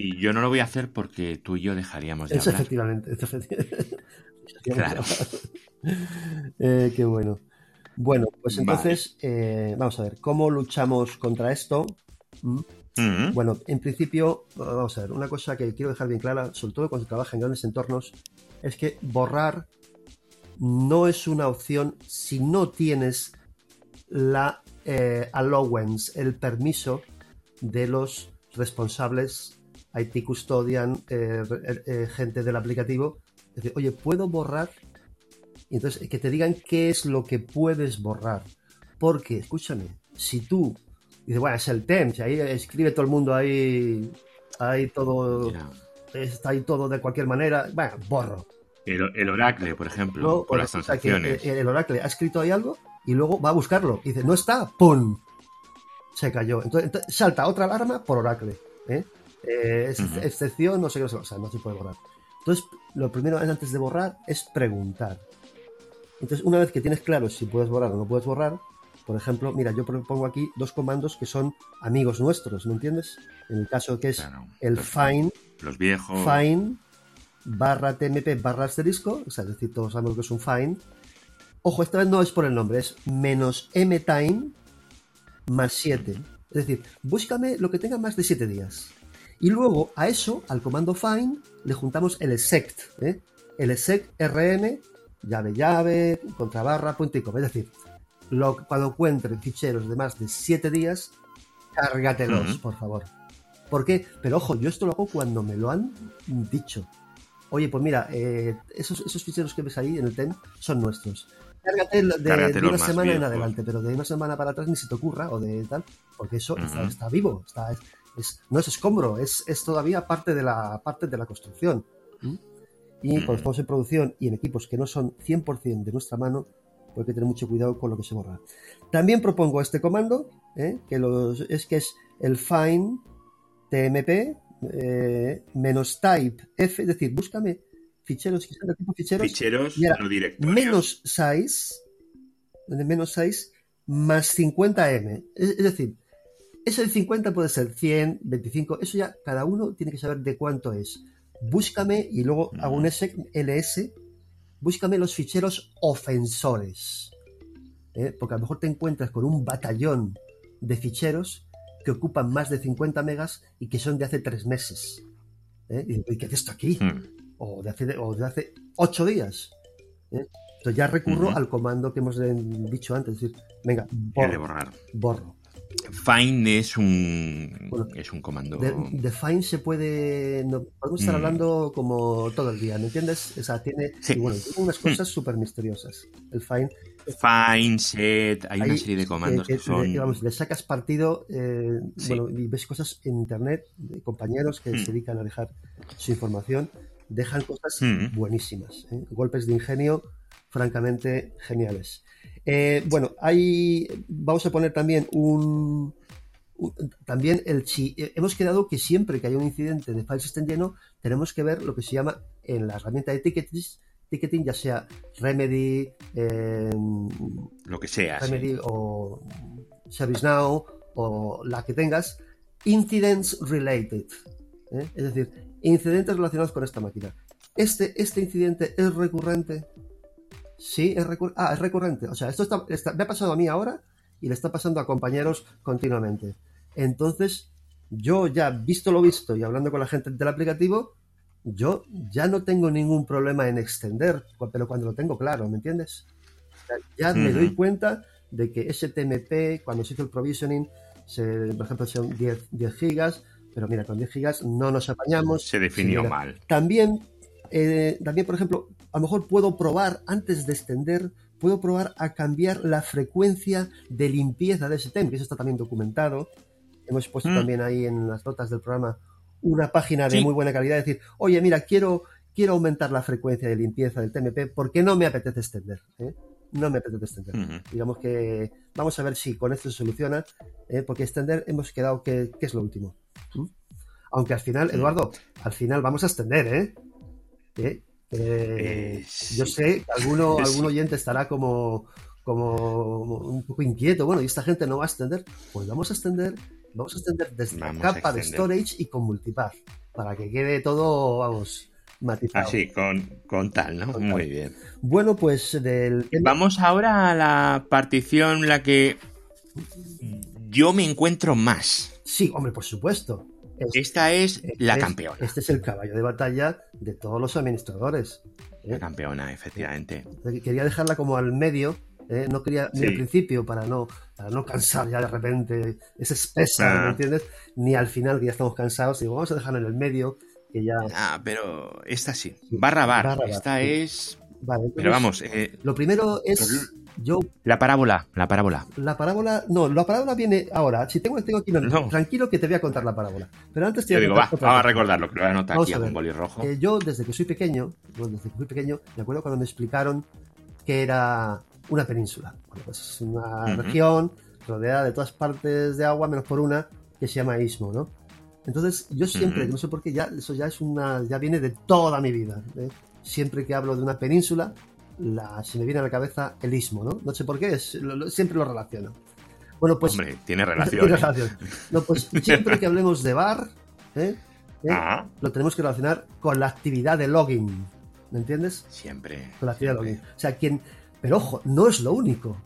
Y yo no lo voy a hacer porque tú y yo dejaríamos de hablar. Efectivamente, Claro. Eh, qué bueno. Bueno, pues entonces, eh, vamos a ver, ¿cómo luchamos contra esto? ¿Mm? Bueno, en principio, vamos a ver, una cosa que quiero dejar bien clara, sobre todo cuando se trabaja en grandes entornos, es que borrar no es una opción si no tienes la eh, allowance, el permiso de los responsables, IT custodian, eh, eh, gente del aplicativo. Decir, oye, ¿puedo borrar? Y entonces, que te digan qué es lo que puedes borrar. Porque, escúchame, si tú dices, bueno, es el TEMS, ahí escribe todo el mundo ahí, ahí todo, está ahí todo de cualquier manera, bueno, borro el, Oracle, por ejemplo, por las transacciones. el, Oracle ha escrito ahí algo y luego va a buscarlo. Y dice, no está, ¡pum! Se cayó. Entonces, salta otra alarma por Oracle. ¿eh? Eh, excepción, no sé qué, o sea, no se puede borrar. Entonces, lo primero antes de borrar es preguntar. Entonces, una vez que tienes claro si puedes borrar o no puedes borrar, por ejemplo, mira, yo pongo aquí dos comandos que son amigos nuestros, ¿me entiendes? En el caso que es el find, los viejos, find barra tmp barra asterisco, o sea, es decir, todos sabemos que es un find. Ojo, esta vez no es por el nombre, es menos mtime más 7. Es decir, búscame lo que tenga más de 7 días. Y luego a eso, al comando find, le juntamos el sect, ¿eh? el sect rm, llave llave, contrabarra, punto y Es decir, lo, cuando encuentre ficheros de más de 7 días, cárgatelos, por favor. ¿Por qué? Pero ojo, yo esto lo hago cuando me lo han dicho oye, pues mira, eh, esos, esos ficheros que ves ahí en el TEN son nuestros. Cárgate de, una semana en adelante, pero de una semana para atrás ni se te ocurra o de tal, porque eso está, vivo, está, es, no es escombro, es, es, todavía parte de la, parte de la construcción. Y cuando estamos en producción y en equipos que no son 100% de nuestra mano, pues hay que tener mucho cuidado con lo que se borra. También propongo este comando, ¿eh? que es que es el find tmp eh, menos type f, es decir, búscame ficheros que sean tipo ficheros. Ficheros Menos size, menos size, más 50m. Es, decir, ese de 50 puede ser 100, 25, eso ya cada uno tiene que saber de cuánto es. Búscame y luego hago un ls, búscame los ficheros ofensores. ¿eh? Porque a lo mejor te encuentras con un batallón de ficheros que ocupan más de 50 megas y que son de hace tres meses. ¿eh? ¿Y qué hace esto aquí? Hmm. O, de hace, o de hace ocho días. ¿eh? Entonces ya recurro al comando que hemos dicho antes, es decir, venga, borro. Borrar. borro. Find es un, es un comando. De, find se puede. No, podemos estar hmm. hablando como todo el día, ¿me entiendes? O sea, tiene, bueno, tiene unas cosas hmm. súper misteriosas. El find Find, set, hay una serie de comandos que, son. Vamos, le sacas partido eh, bueno, y ves cosas en internet de compañeros que se hmm. dedican a dejar su información, dejan cosas buenísimas, ¿eh? golpes de ingenio francamente geniales. Eh, bueno, hay, vamos a poner también un, también el si hemos quedado que siempre que hay un incidente de file system lleno tenemos que ver lo que se llama en la herramienta de tickets ticketing, ya sea Remedy, em, lo que sea, Remedy o ServiceNow o la que tengas, incidents related, ¿eh? es decir, incidentes relacionados con esta máquina. Este, este incidente es recurrente. Sí, es, recurrente. ah, es recurrente. O sea, esto está, me ha pasado a mí ahora y le está pasando a compañeros continuamente. Entonces, yo ya visto lo visto y hablando con la gente del aplicativo, yo ya no tengo ningún problema en extender, pero cuando lo tengo claro, ¿me entiendes? Ya me doy cuenta de que ese TMP, cuando se hizo el provisioning, por ejemplo, son 10, 10 gigas, pero mira, con 10 gigas no nos apañamos. Se definió mal. También, eh, también, por ejemplo, a lo mejor puedo probar, antes de extender, puedo probar a cambiar la frecuencia de limpieza de ese TMP, que eso está también documentado. Hemos puesto mm. también ahí en las notas del programa una página de muy buena calidad, decir, oye, mira, quiero, quiero aumentar la frecuencia de limpieza del TMP porque no me apetece extender. ¿eh? no me apetece extender. Digamos que vamos a ver si con esto se soluciona, ¿eh? porque extender hemos quedado que, es lo último. Aunque al final, Eduardo, al final vamos a extender, ¿eh? ¿Eh? Eh yo sé que alguno, algún oyente estará como, como un poco inquieto. Bueno, ¿y esta gente no va a extender? Pues vamos a extender, vamos a extender desde la capa de storage y con multipath, para que quede todo, vamos, Así, con, con tal, ¿no? Muy bien. Bueno, pues del... Vamos ahora a la partición la que yo me encuentro más. Sí, hombre, por supuesto. Esta es la campeona. Este es el caballo de batalla de todos los administradores. ¿eh? La campeona, efectivamente. Quería dejarla como al medio, ¿eh? no quería ni al principio para no, para no cansar ya de repente, es espesa, ¿me ah. entiendes? Ni al final que ya estamos cansados, digo, vamos a dejarla en el medio Ah, pero esta sí. Barra bar. esta es... pero vamos... Eh, lo primero es... Yo, la parábola, la parábola. La parábola, no, la parábola viene ahora. Si tengo, tengo aquí, no, tranquilo que te voy a contar la parábola. Pero antes te digo, vamos a recordarlo, que lo voy a anotar aquí a, un boli rojo. Eh, yo, desde que soy pequeño, desde que fui pequeño, me acuerdo cuando me explicaron que era una península. Bueno, pues es una región rodeada de todas partes de agua, menos por una, que se llama Istmo, ¿no? Entonces, yo siempre, no sé por qué, ya, eso ya es una, ya viene de toda mi vida. ¿eh? Siempre que hablo de una península, la, se me viene a la cabeza el istmo, ¿no? No sé por qué, es, siempre lo relaciono. Bueno, pues. Hombre, tiene relación. tiene ¿eh? relación. No, pues siempre que hablemos de bar, ¿eh? Ah. lo tenemos que relacionar con la actividad de login. ¿Me entiendes? Siempre. Con la actividad de login. O sea, quien. Pero ojo, no es lo único.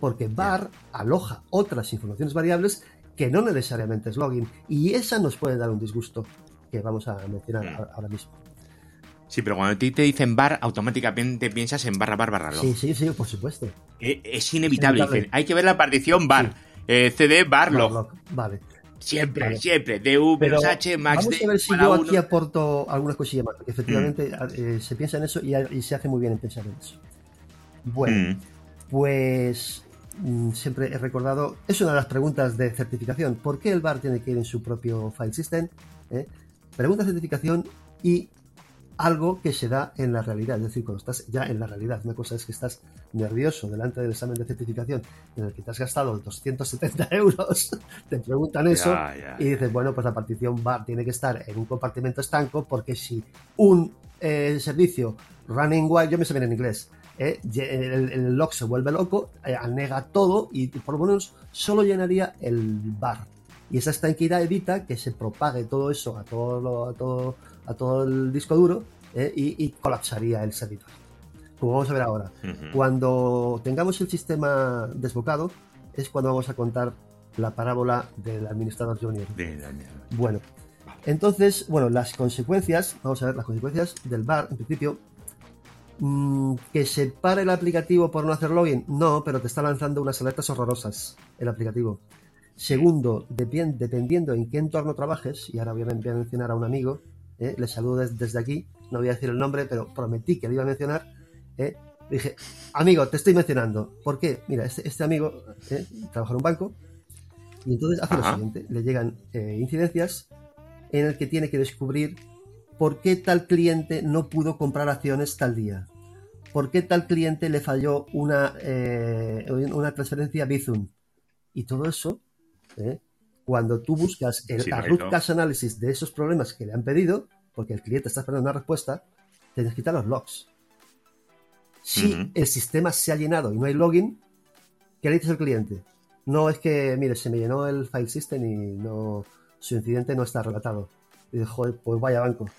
Porque bar aloja otras informaciones variables que no necesariamente es login. Y esa nos puede dar un disgusto que vamos a mencionar ahora mismo. Sí, pero cuando a ti te dicen bar, automáticamente piensas en barra bar barra log. Sí, sí, sí, por supuesto. Eh, es, inevitable. hay que ver la partición bar. Eh, CD bar log. Vale. Siempre, siempre. DVH, Max Vamos a ver si yo aquí aporto algunas cosillas más, porque efectivamente mm. eh, se piensa en eso y, se hace muy bien en pensar en eso. Bueno, mm. pues Mm, siempre he recordado, es una de las preguntas de certificación. ¿Por qué el bar tiene que ir en su propio file system? ¿Eh? Pregunta de certificación y algo que se da en la realidad, es decir, cuando estás ya en la realidad. Una cosa es que estás nervioso delante del examen de certificación en el que te has gastado 270 euros, te preguntan eso y dices, bueno, pues la partición bar tiene que estar en un compartimento estanco porque si un eh, servicio running while, yo me sé bien en inglés, eh, el, el, log se vuelve loco, eh, anega todo y por lo menos solo llenaría el bar. Y esa estanquidad evita que se propague todo eso a todo, a todo, a todo el disco duro eh, y, colapsaría el servidor. Como vamos a ver ahora. Cuando tengamos el sistema desbocado, es cuando vamos a contar la parábola del administrador junior. bueno, entonces, bueno, las consecuencias, vamos a ver las consecuencias del bar, en principio, Mm, ¿Que se pare el aplicativo por no hacer login? No, pero te está lanzando unas alertas horrorosas el aplicativo. Segundo, dependiendo en qué entorno trabajes, y ahora voy a mencionar a un amigo, ¿eh? le saludo desde, aquí, no voy a decir el nombre, pero prometí que le iba a mencionar. ¿eh? dije, amigo, te estoy mencionando. ¿Por qué? Mira, este, este amigo ¿eh? trabaja en un banco y entonces hace lo siguiente, le llegan incidencias en el que tiene que descubrir ¿por qué tal cliente no pudo comprar acciones tal día? ¿Por qué tal cliente le falló una, eh, una transferencia Bizum? Y todo eso, ¿eh? Cuando tú buscas el root cause analysis de esos problemas que le han pedido, porque el cliente está esperando una respuesta, tienes que quitar los logs. Si el sistema se ha llenado y no hay login, ¿qué le dices al cliente? No es que, mire, se me llenó el file system y no su incidente no está relatado. Y dice, joder, pues vaya banco.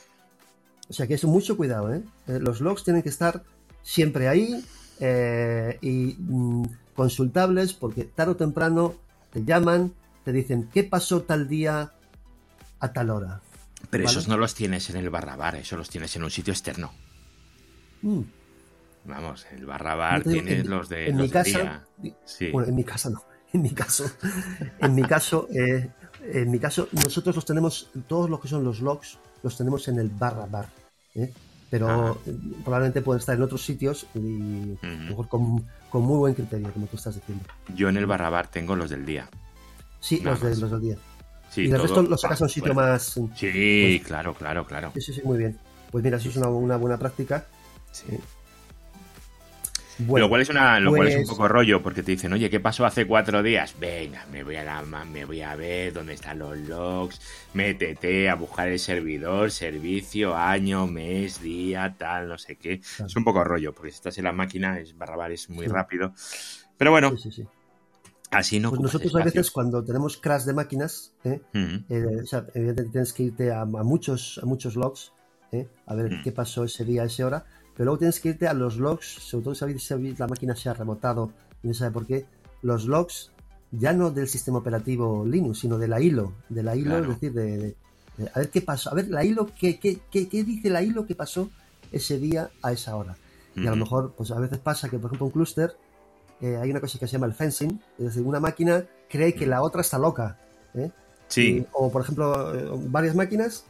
O sea que es mucho cuidado, ¿eh? ¿eh? Los logs tienen que estar siempre ahí eh, y mm, consultables porque tarde o temprano te llaman, te dicen qué pasó tal día a tal hora. Pero esos no los tienes en el barra bar, esos los tienes en un sitio externo. Mm. vamos, el barra bar tiene los de. En mi casa. Bueno, en mi casa no. En mi caso, en mi caso, eh, en mi caso, nosotros los tenemos, todos los que son los logs, los tenemos en el barra bar. ¿eh? Pero probablemente pueden estar en otros sitios y mejor con, con, muy buen criterio, como tú estás diciendo. Yo en el barra bar tengo los del día. Sí, los, de, los del día. y el resto lo sacas a un sitio más. Sí, pues claro, claro, claro. Sí, sí, sí, muy bien. Pues mira, eso es una, una buena práctica. Sí. Eh, lo cual es una, lo cual es un pues poco rollo, porque te dicen, oye, ¿qué pasó hace cuatro días? Venga, me voy a la, me voy a ver dónde están los logs, métete a buscar el servidor, servicio, año, mes, día, tal, no sé qué. Es un poco rollo, porque si estás en la máquina, es barrabar, es muy rápido. Pero bueno, así no. Pues nosotros a veces cuando tenemos crash de máquinas, ¿eh? eh evidentemente tienes que irte a, muchos, a muchos logs, ¿eh? a ver qué pasó ese día, esa hora pero luego tienes que irte a los logs, sobre todo si la máquina se ha remotado y no sabe por qué, los logs ya no del sistema operativo Linux, sino de la ILO, de la ILO, es decir, de, a ver qué pasó, a ver la ILO, qué, qué, qué, dice la ILO que pasó ese día a esa hora. Y a lo mejor, pues a veces pasa que, por ejemplo, un clúster, eh, hay una cosa que se llama el fencing, es decir, una máquina cree que la otra está loca. ¿eh? Sí. o, por ejemplo, eh, varias máquinas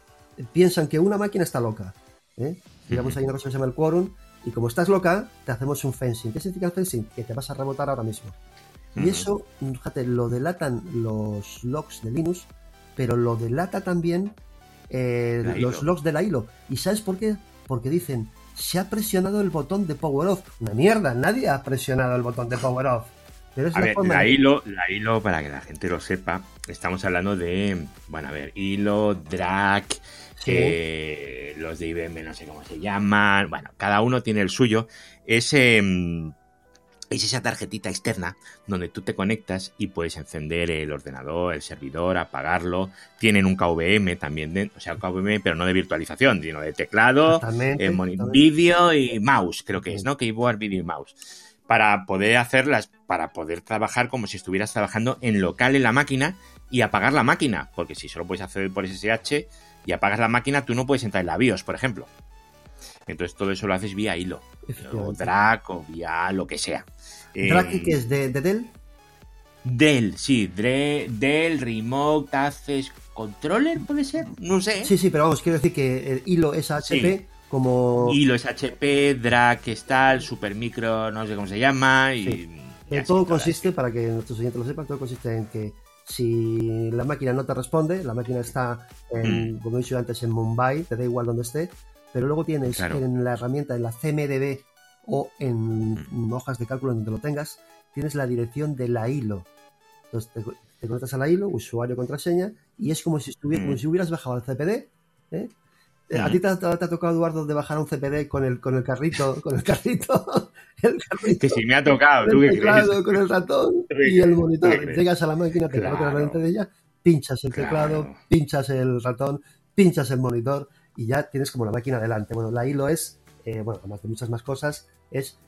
piensan que una máquina está loca. ¿eh? digamos, hay una cosa que se llama el quórum, y como estás local, te hacemos un fencing. ¿Qué significa el fencing? Que te vas a rebotar ahora mismo. Y eso, fíjate, lo delatan los logs de Linux, pero lo delata también eh, los logs de la ILO. ¿Y sabes por qué? Porque dicen, se ha presionado el botón de power off. Una mierda, nadie ha presionado el botón de power off. Pero es a la, ver, la, ILO, la ILO, para que la gente lo sepa, estamos hablando de, bueno, a ver, ILO, DRAC, los de IBM no sé cómo se llaman, bueno, cada uno tiene el suyo, es, em, es esa tarjetita externa donde tú te conectas y puedes encender el ordenador, el servidor, apagarlo, tienen un KVM también, o sea, un KVM pero no de virtualización, sino de teclado, eh, vídeo y mouse, creo que es, ¿no? Keyboard, video y mouse para poder hacerlas, para poder trabajar como si estuvieras trabajando en local en la máquina y apagar la máquina, porque si solo puedes hacer por SSH, y apagas la máquina, tú no puedes entrar en la BIOS, por ejemplo. Entonces todo eso lo haces vía hilo. O DRAC o vía lo que sea. ¿DRAC eh, qué es? ¿De, Dell? Dell, sí. Dell, Remote Access Controller, ¿puede ser? No sé. Sí, sí, pero vamos, quiero decir que el hilo es HP como... Hilo es HP, es tal, Supermicro, no sé cómo se llama. Y, todo consiste, para que nuestros oyentes lo sepan, todo consiste en que si la máquina no te responde, la máquina está, en, mm. como he dicho antes, en Mumbai, te da igual donde esté, pero luego tienes en la herramienta, en la CMDB o en mm. hojas de cálculo donde lo tengas, tienes la dirección de la hilo. Entonces te, conectas a la hilo, usuario, contraseña, y es como si, estuviera, como mm. si hubieras bajado el CPD, ¿eh? ¿A ti te ha, tocado, Eduardo, de bajar un CPD con el, con el carrito? Con el carrito, el carrito que sí me ha tocado, tú que Con el ratón y el monitor. Llegas a la máquina, te colocas delante de ella, pinchas el teclado, pinchas el ratón, pinchas el monitor y ya tienes como la máquina delante. Bueno, la hilo es, eh, bueno, además de muchas más cosas, es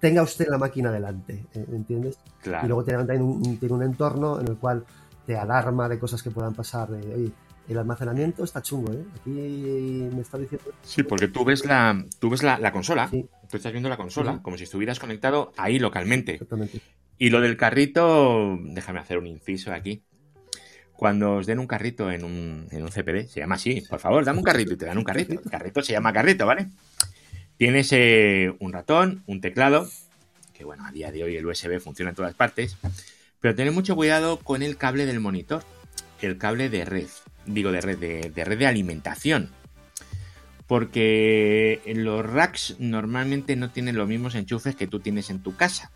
tenga usted la máquina delante, ¿eh? ¿entiendes? Y luego tiene también un, tiene un entorno en el cual te alarma de cosas que puedan pasar. De, oye, el almacenamiento está chungo, ¿eh? Aquí me está diciendo... Sí, porque tú ves la, tú ves la, consola, tú estás viendo la consola como si estuvieras conectado ahí localmente. Exactamente. Y lo del carrito, déjame hacer un inciso aquí. Cuando os den un carrito en un, en un CPD, se llama así, por favor, dame un carrito y te dan un carrito. El carrito se llama carrito, ¿vale? Tienes eh, un ratón, un teclado, que bueno, a día de hoy el USB funciona en todas partes, pero tened mucho cuidado con el cable del monitor, el cable de red digo de red, de, red de alimentación. Porque los racks normalmente no tienen los mismos enchufes que tú tienes en tu casa.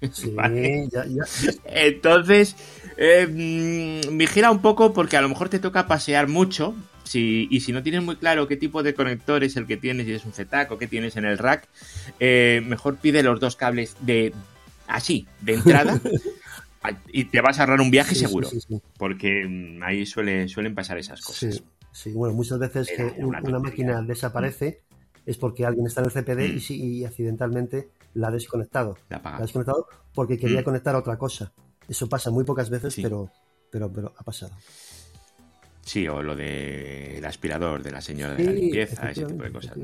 Entonces, eh, mm, vigila un poco porque a lo mejor te toca pasear mucho. Si, y si no tienes muy claro qué tipo de conector es el que tienes, si es un ZTAC o qué tienes en el rack, eh, mejor pide los dos cables de así, de entrada, y te vas a ahorrar un viaje seguro, porque mm, ahí suele, suelen pasar esas cosas. Sí, bueno, muchas veces que una, máquina desaparece es porque alguien está en el CPD mm. y, accidentalmente la ha desconectado. La, ha desconectado porque quería mm. conectar a otra cosa. Eso pasa muy pocas veces, pero, pero, pero ha pasado. Sí, o lo del aspirador de la señora de la limpieza, ese tipo de cosas.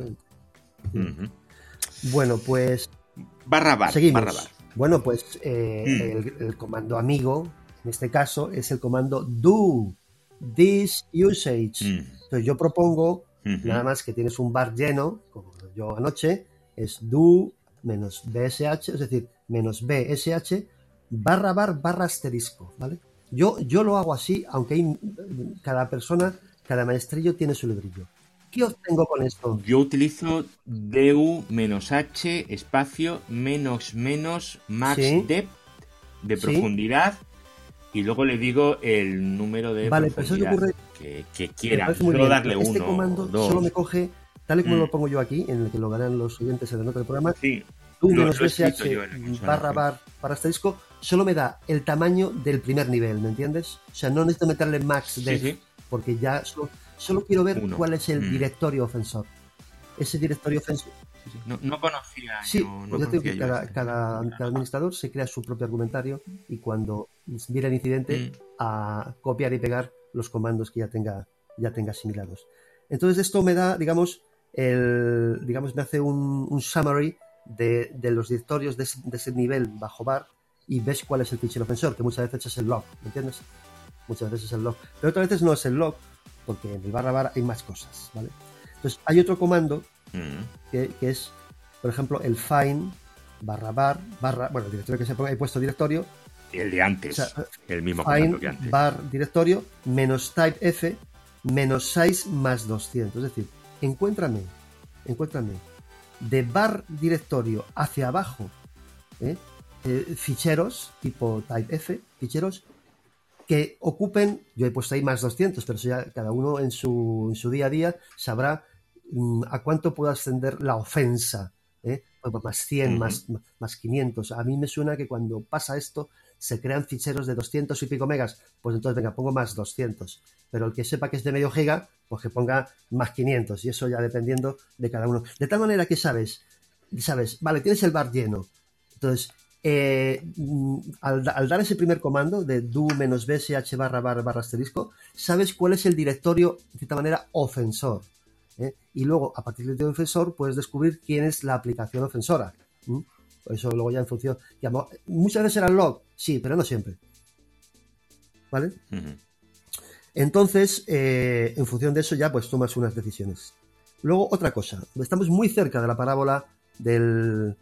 Bueno, pues Barra bar. Seguimos. Barra bar. Bueno, pues eh, mm. el, comando amigo, en este caso, es el comando do this usage. Mm. Entonces yo propongo, nada más que tienes un bar lleno, como yo anoche, es do menos bsh, es decir, menos bsh barra bar barra asterisco, ¿vale? Yo, yo lo hago así, aunque hay, cada persona, cada maestrillo tiene su librillo. ¿Qué obtengo con esto? Yo utilizo du menos h espacio menos menos max depth de profundidad y luego le digo el número de vale, pues profundidad ocurre, que, que, quiera. Solo darle este uno. comando solo me coge, tal y como lo mm. pongo yo aquí, en el que lo ganan los oyentes en la nota del programa. Sí. Du menos bsh barra bar para asterisco solo me da el tamaño del primer nivel, ¿me entiendes? O sea, no necesito meterle max depth, porque ya solo, quiero ver cuál es el mm. directorio ofensor. Ese directorio ofensor. No, conocía. Sí, que cada, administrador se crea su propio argumentario y cuando viene el incidente mm. a copiar y pegar los comandos que ya tenga, ya tenga asimilados. Entonces esto me da, digamos, el, digamos, me hace un, summary de, los directorios de ese, nivel bajo bar y ves cuál es el fichero ofensor, que muchas veces es el log, ¿me entiendes? Muchas veces es el log. Pero otras veces no es el log, porque en el barra barra hay más cosas, ¿vale? Entonces hay otro comando mm. que, es, por ejemplo, el find barra bar barra, bueno, el directorio que se ponga, he puesto directorio. El de antes, el mismo find, que antes. bar directorio menos type f menos 6 más 200. Es decir, encuéntrame, encuéntrame de bar directorio hacia abajo, ¿eh? Eh, ficheros tipo type F, ficheros que ocupen, yo he puesto ahí más 200, pero ya cada uno en su, en su día a día sabrá mm, a cuánto puede ascender la ofensa. ¿eh? Pues más 100, más, más 500. A mí me suena que cuando pasa esto se crean ficheros de 200 y pico megas, pues entonces venga, pongo más 200. Pero el que sepa que es de medio giga, pues que ponga más 500 y eso ya dependiendo de cada uno. De tal manera que sabes, sabes, vale, tienes el bar lleno. Entonces, eh, mm, al, dar ese primer comando de do menos bsh barra barra barra asterisco, sabes cuál es el directorio, de cierta manera, ofensor. ¿eh? Y luego, a partir del ofensor, puedes descubrir quién es la aplicación ofensora. Eso luego ya en función. muchas veces era log, sí, pero no siempre. ¿Vale? Entonces, eh, en función de eso, ya pues tomas unas decisiones. Luego, otra cosa. Estamos muy cerca de la parábola del,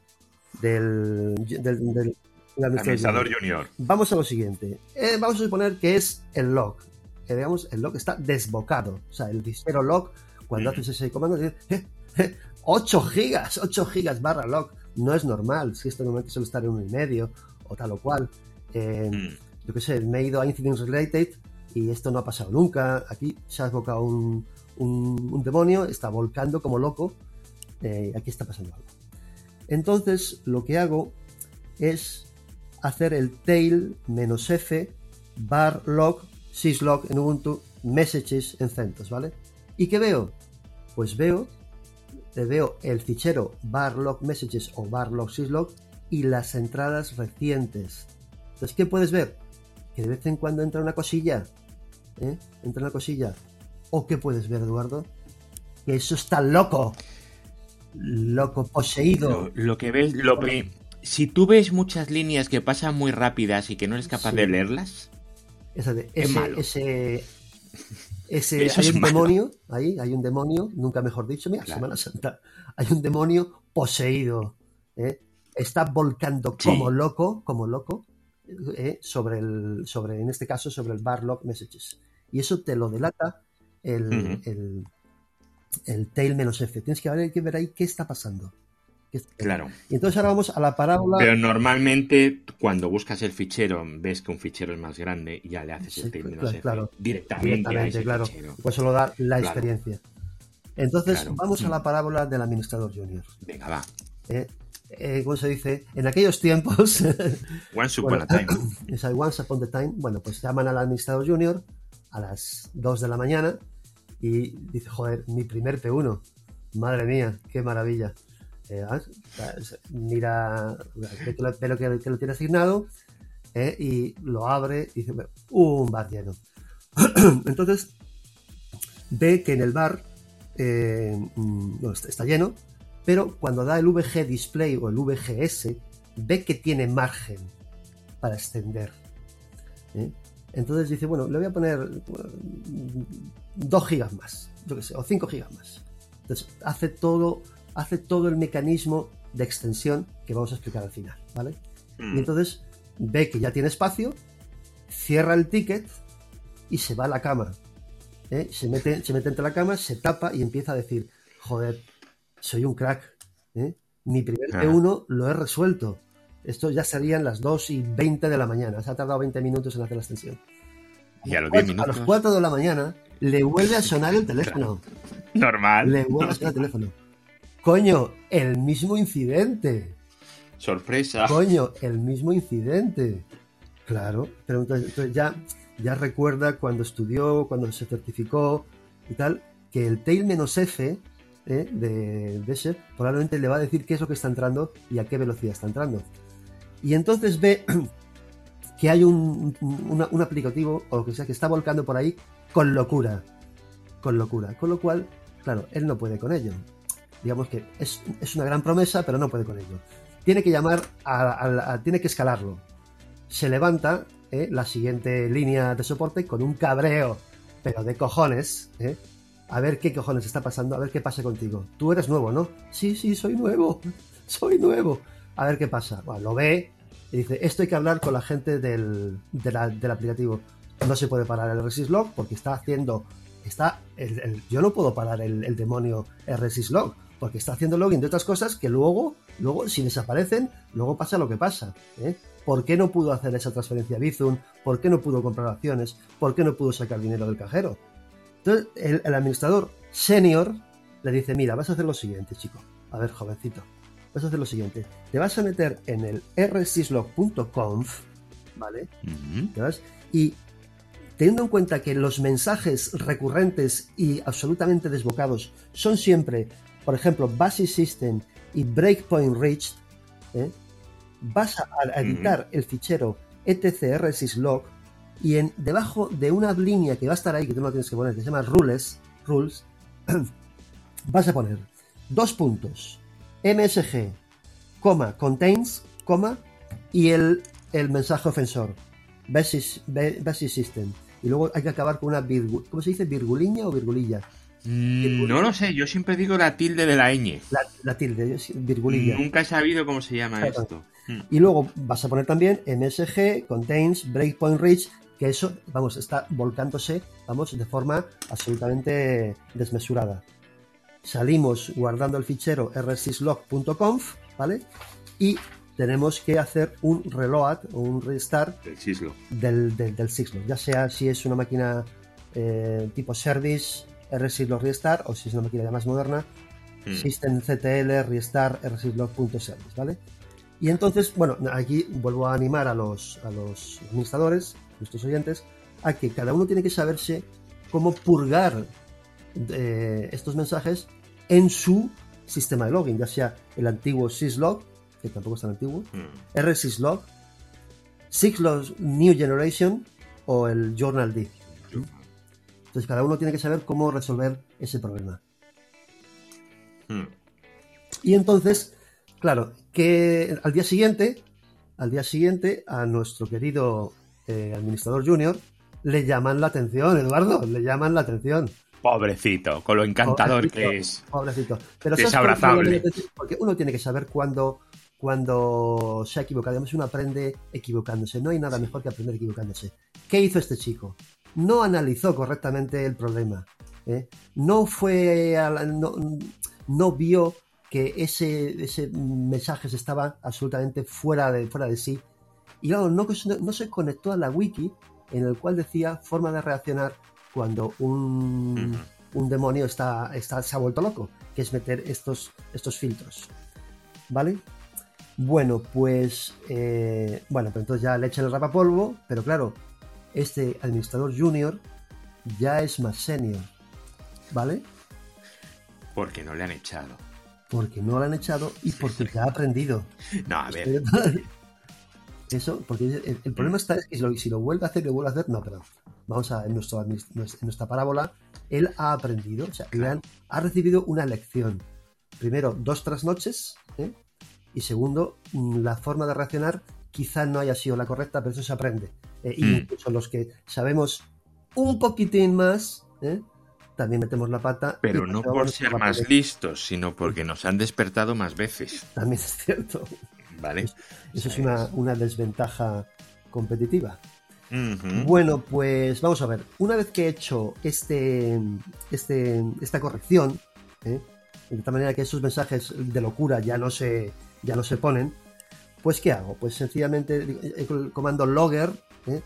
del, del, administrador junior. Vamos a lo siguiente. Eh, vamos a suponer que es el log. Que digamos, el log está desbocado. O sea, el fichero log, cuando haces ese comando, dice, 8 eh, eh, gigas, 8 gigas barra log. No es normal. Si esto normalmente suele estar en uno y medio o tal o cual. Mm. Yo qué sé, me he ido a Incidents Related y esto no ha pasado nunca. Aquí se ha desbocado un, un, demonio, está volcando como loco. aquí está pasando algo. Entonces lo que hago es hacer el tail menos f bar log syslog en Ubuntu messages en CentOS, ¿vale? ¿Y qué veo? Pues veo, veo el fichero bar log messages o bar log syslog y las entradas recientes. Entonces, ¿qué puedes ver? Que de vez en cuando entra una cosilla, ¿eh? Entra una cosilla. ¿O qué puedes ver, Eduardo? Que eso está loco loco poseído. Lo, que ves, lo que. Si tú ves muchas líneas que pasan muy rápidas y que no eres capaz de leerlas, ese, ese, ese hay un demonio, ahí hay un demonio, nunca mejor dicho, mira, Semana Santa, hay un demonio poseído, ¿eh? Está volcando como loco, como loco, ¿eh? sobre el, sobre, en este caso, sobre el bar log messages. Y eso te lo delata el el tail menos F. Tienes que ver, que ver ahí qué está pasando. Claro. Y entonces ahora vamos a la parábola. Pero normalmente cuando buscas el fichero, ves que un fichero es más grande y ya le haces el tail menos F directamente. claro. Pues solo da la experiencia. Entonces vamos a la parábola del administrador junior. Venga, va. Eh, eh, ¿Cómo se dice? En aquellos tiempos. once upon a time. once upon a time. Bueno, pues llaman al administrador junior a las 2 de la mañana y dice, joder, mi primer P1. Madre mía, qué maravilla. Eh, ah, mira, ve, lo, que, lo tiene asignado eh, y lo abre y dice, un bar lleno. Entonces, ve que en el bar eh, mm, está lleno pero cuando da el VG Display o el VGS, ve que tiene margen para extender. ¿eh? Entonces dice, bueno, le voy a poner 2 gigas más, yo qué sé, o 5 gigas más. Entonces hace todo, hace todo el mecanismo de extensión que vamos a explicar al final, ¿vale? Y mm. entonces ve que ya tiene espacio, cierra el ticket y se va a la cama. ¿eh? Se, mete, se mete entre la cama, se tapa y empieza a decir, joder, soy un crack. ¿eh? Mi primer T1 lo he resuelto. Esto ya serían las 2 y 20 de la mañana. Se ha tardado 20 minutos en hacer la extensión. Y a los 10 minutos. A los 4 de la mañana le vuelve a sonar el teléfono. Normal. Le vuelve a sonar el teléfono. Coño, el mismo incidente. Sorpresa. Coño, el mismo incidente. Claro, pero entonces, ya, ya recuerda cuando estudió, cuando se certificó y tal, que el tail-f ¿eh? de, de probablemente le va a decir qué es lo que está entrando y a qué velocidad está entrando. Y entonces ve que hay un, aplicativo o lo que sea que está volcando por ahí con locura. Con locura. Con lo cual, claro, él no puede con ello. Digamos que es, una gran promesa, pero no puede con ello. Tiene que llamar a, tiene que escalarlo. Se levanta ¿eh? la siguiente línea de soporte con un cabreo, pero de cojones, ¿eh? A ver qué cojones está pasando, a ver qué pasa contigo. Tú eres nuevo, ¿no? Sí, sí, soy nuevo, soy nuevo. A ver qué pasa. Lo ve y dice, esto hay que hablar con la gente del, aplicativo. No se puede parar el resist log porque está haciendo, está, yo no puedo parar el, demonio resist log porque está haciendo login de otras cosas que luego, luego si desaparecen, luego pasa lo que pasa. ¿eh? ¿Por qué no pudo hacer esa transferencia a Bizum? ¿Por qué no pudo comprar acciones? ¿Por qué no pudo sacar dinero del cajero? Entonces, el, administrador senior le dice, mira, vas a hacer lo siguiente, chico. A ver, jovencito, vas a hacer lo siguiente. Te vas a meter en el rsyslog.conf, ¿vale? Y teniendo en cuenta que los mensajes recurrentes y absolutamente desbocados son siempre, por ejemplo, Basis System y Breakpoint Reached, ¿eh? vas a, editar el fichero etc y en, debajo de una línea que va a estar ahí, que tú no tienes que poner, que se llama rules, rules vas a poner dos puntos, msg, coma, contains, coma, y el, el mensaje ofensor, basis, basis system. Y luego hay que acabar con una virgul, ¿cómo se dice? ¿Virguliña o virgulilla? Mm, no lo sé, yo siempre digo la tilde de la ñ. La, tilde, virgulilla. Nunca he sabido cómo se llama esto. Y luego vas a poner también msg, contains, breakpoint reach, que eso, vamos, está volcándose, vamos, de forma absolutamente desmesurada. Salimos guardando el fichero rsyslog.conf, ¿vale? Y tenemos que hacer un reload o un restart del, del, del, syslog, ya sea si es una máquina eh, tipo service rsyslog restart o si es una máquina ya más moderna, hmm. systemctl restart rsyslog.service, ¿vale? Y entonces, bueno, aquí vuelvo a animar a los, a los administradores nuestros oyentes, a que cada uno tiene que saberse cómo purgar eh, estos mensajes en su sistema de login, ya sea el antiguo syslog, que tampoco es tan antiguo, mm. rsyslog, syslog New Generation o el Journal D. Entonces cada uno tiene que saber cómo resolver ese problema. Mm. Y entonces, claro, que al día siguiente, al día siguiente, a nuestro querido eh, administrador junior, le llaman la atención, Eduardo, le llaman la atención. Pobrecito, con lo encantador que es. Pobrecito. Pero es abrazable. Porque uno tiene que saber cuándo, cuando se ha equivocado. Además, uno aprende equivocándose. No hay nada mejor que aprender equivocándose. ¿Qué hizo este chico? No analizó correctamente el problema. ¿eh? No fue. no, no, vio que ese, ese mensaje estaba absolutamente fuera de, fuera de sí y no, no, se conectó a la wiki en el cual decía forma de reaccionar cuando un, demonio está, está, se ha vuelto loco, que es meter estos, estos filtros. ¿Vale? Bueno, pues eh, bueno, pues entonces ya le echan el rapapolvo, pero claro, este administrador junior ya es más senior, ¿vale? Porque no le han echado. Porque no le han echado y porque ya ha aprendido. No, a ver. Eso, porque el, problema está es que si lo, vuelve a hacer, lo vuelve a hacer, no, pero vamos a, en, nuestro, en nuestra parábola, él ha aprendido, o sea, ha recibido una lección. primero, dos trasnoches, ¿eh? y segundo, mm, la forma de reaccionar quizá no haya sido la correcta, pero eso se aprende. Eh, y mm. incluso los que sabemos un poquitín más, ¿eh? también metemos la pata. Pero no por ser más listos, sino porque nos han despertado más veces. También es cierto. Vale. Eso, es una, desventaja competitiva. Bueno, pues vamos a ver. Una vez que he hecho este, este, esta corrección, ¿eh? de tal manera que esos mensajes de locura ya no se, ya no se ponen, pues ¿qué hago? Pues sencillamente el comando logger, ¿eh?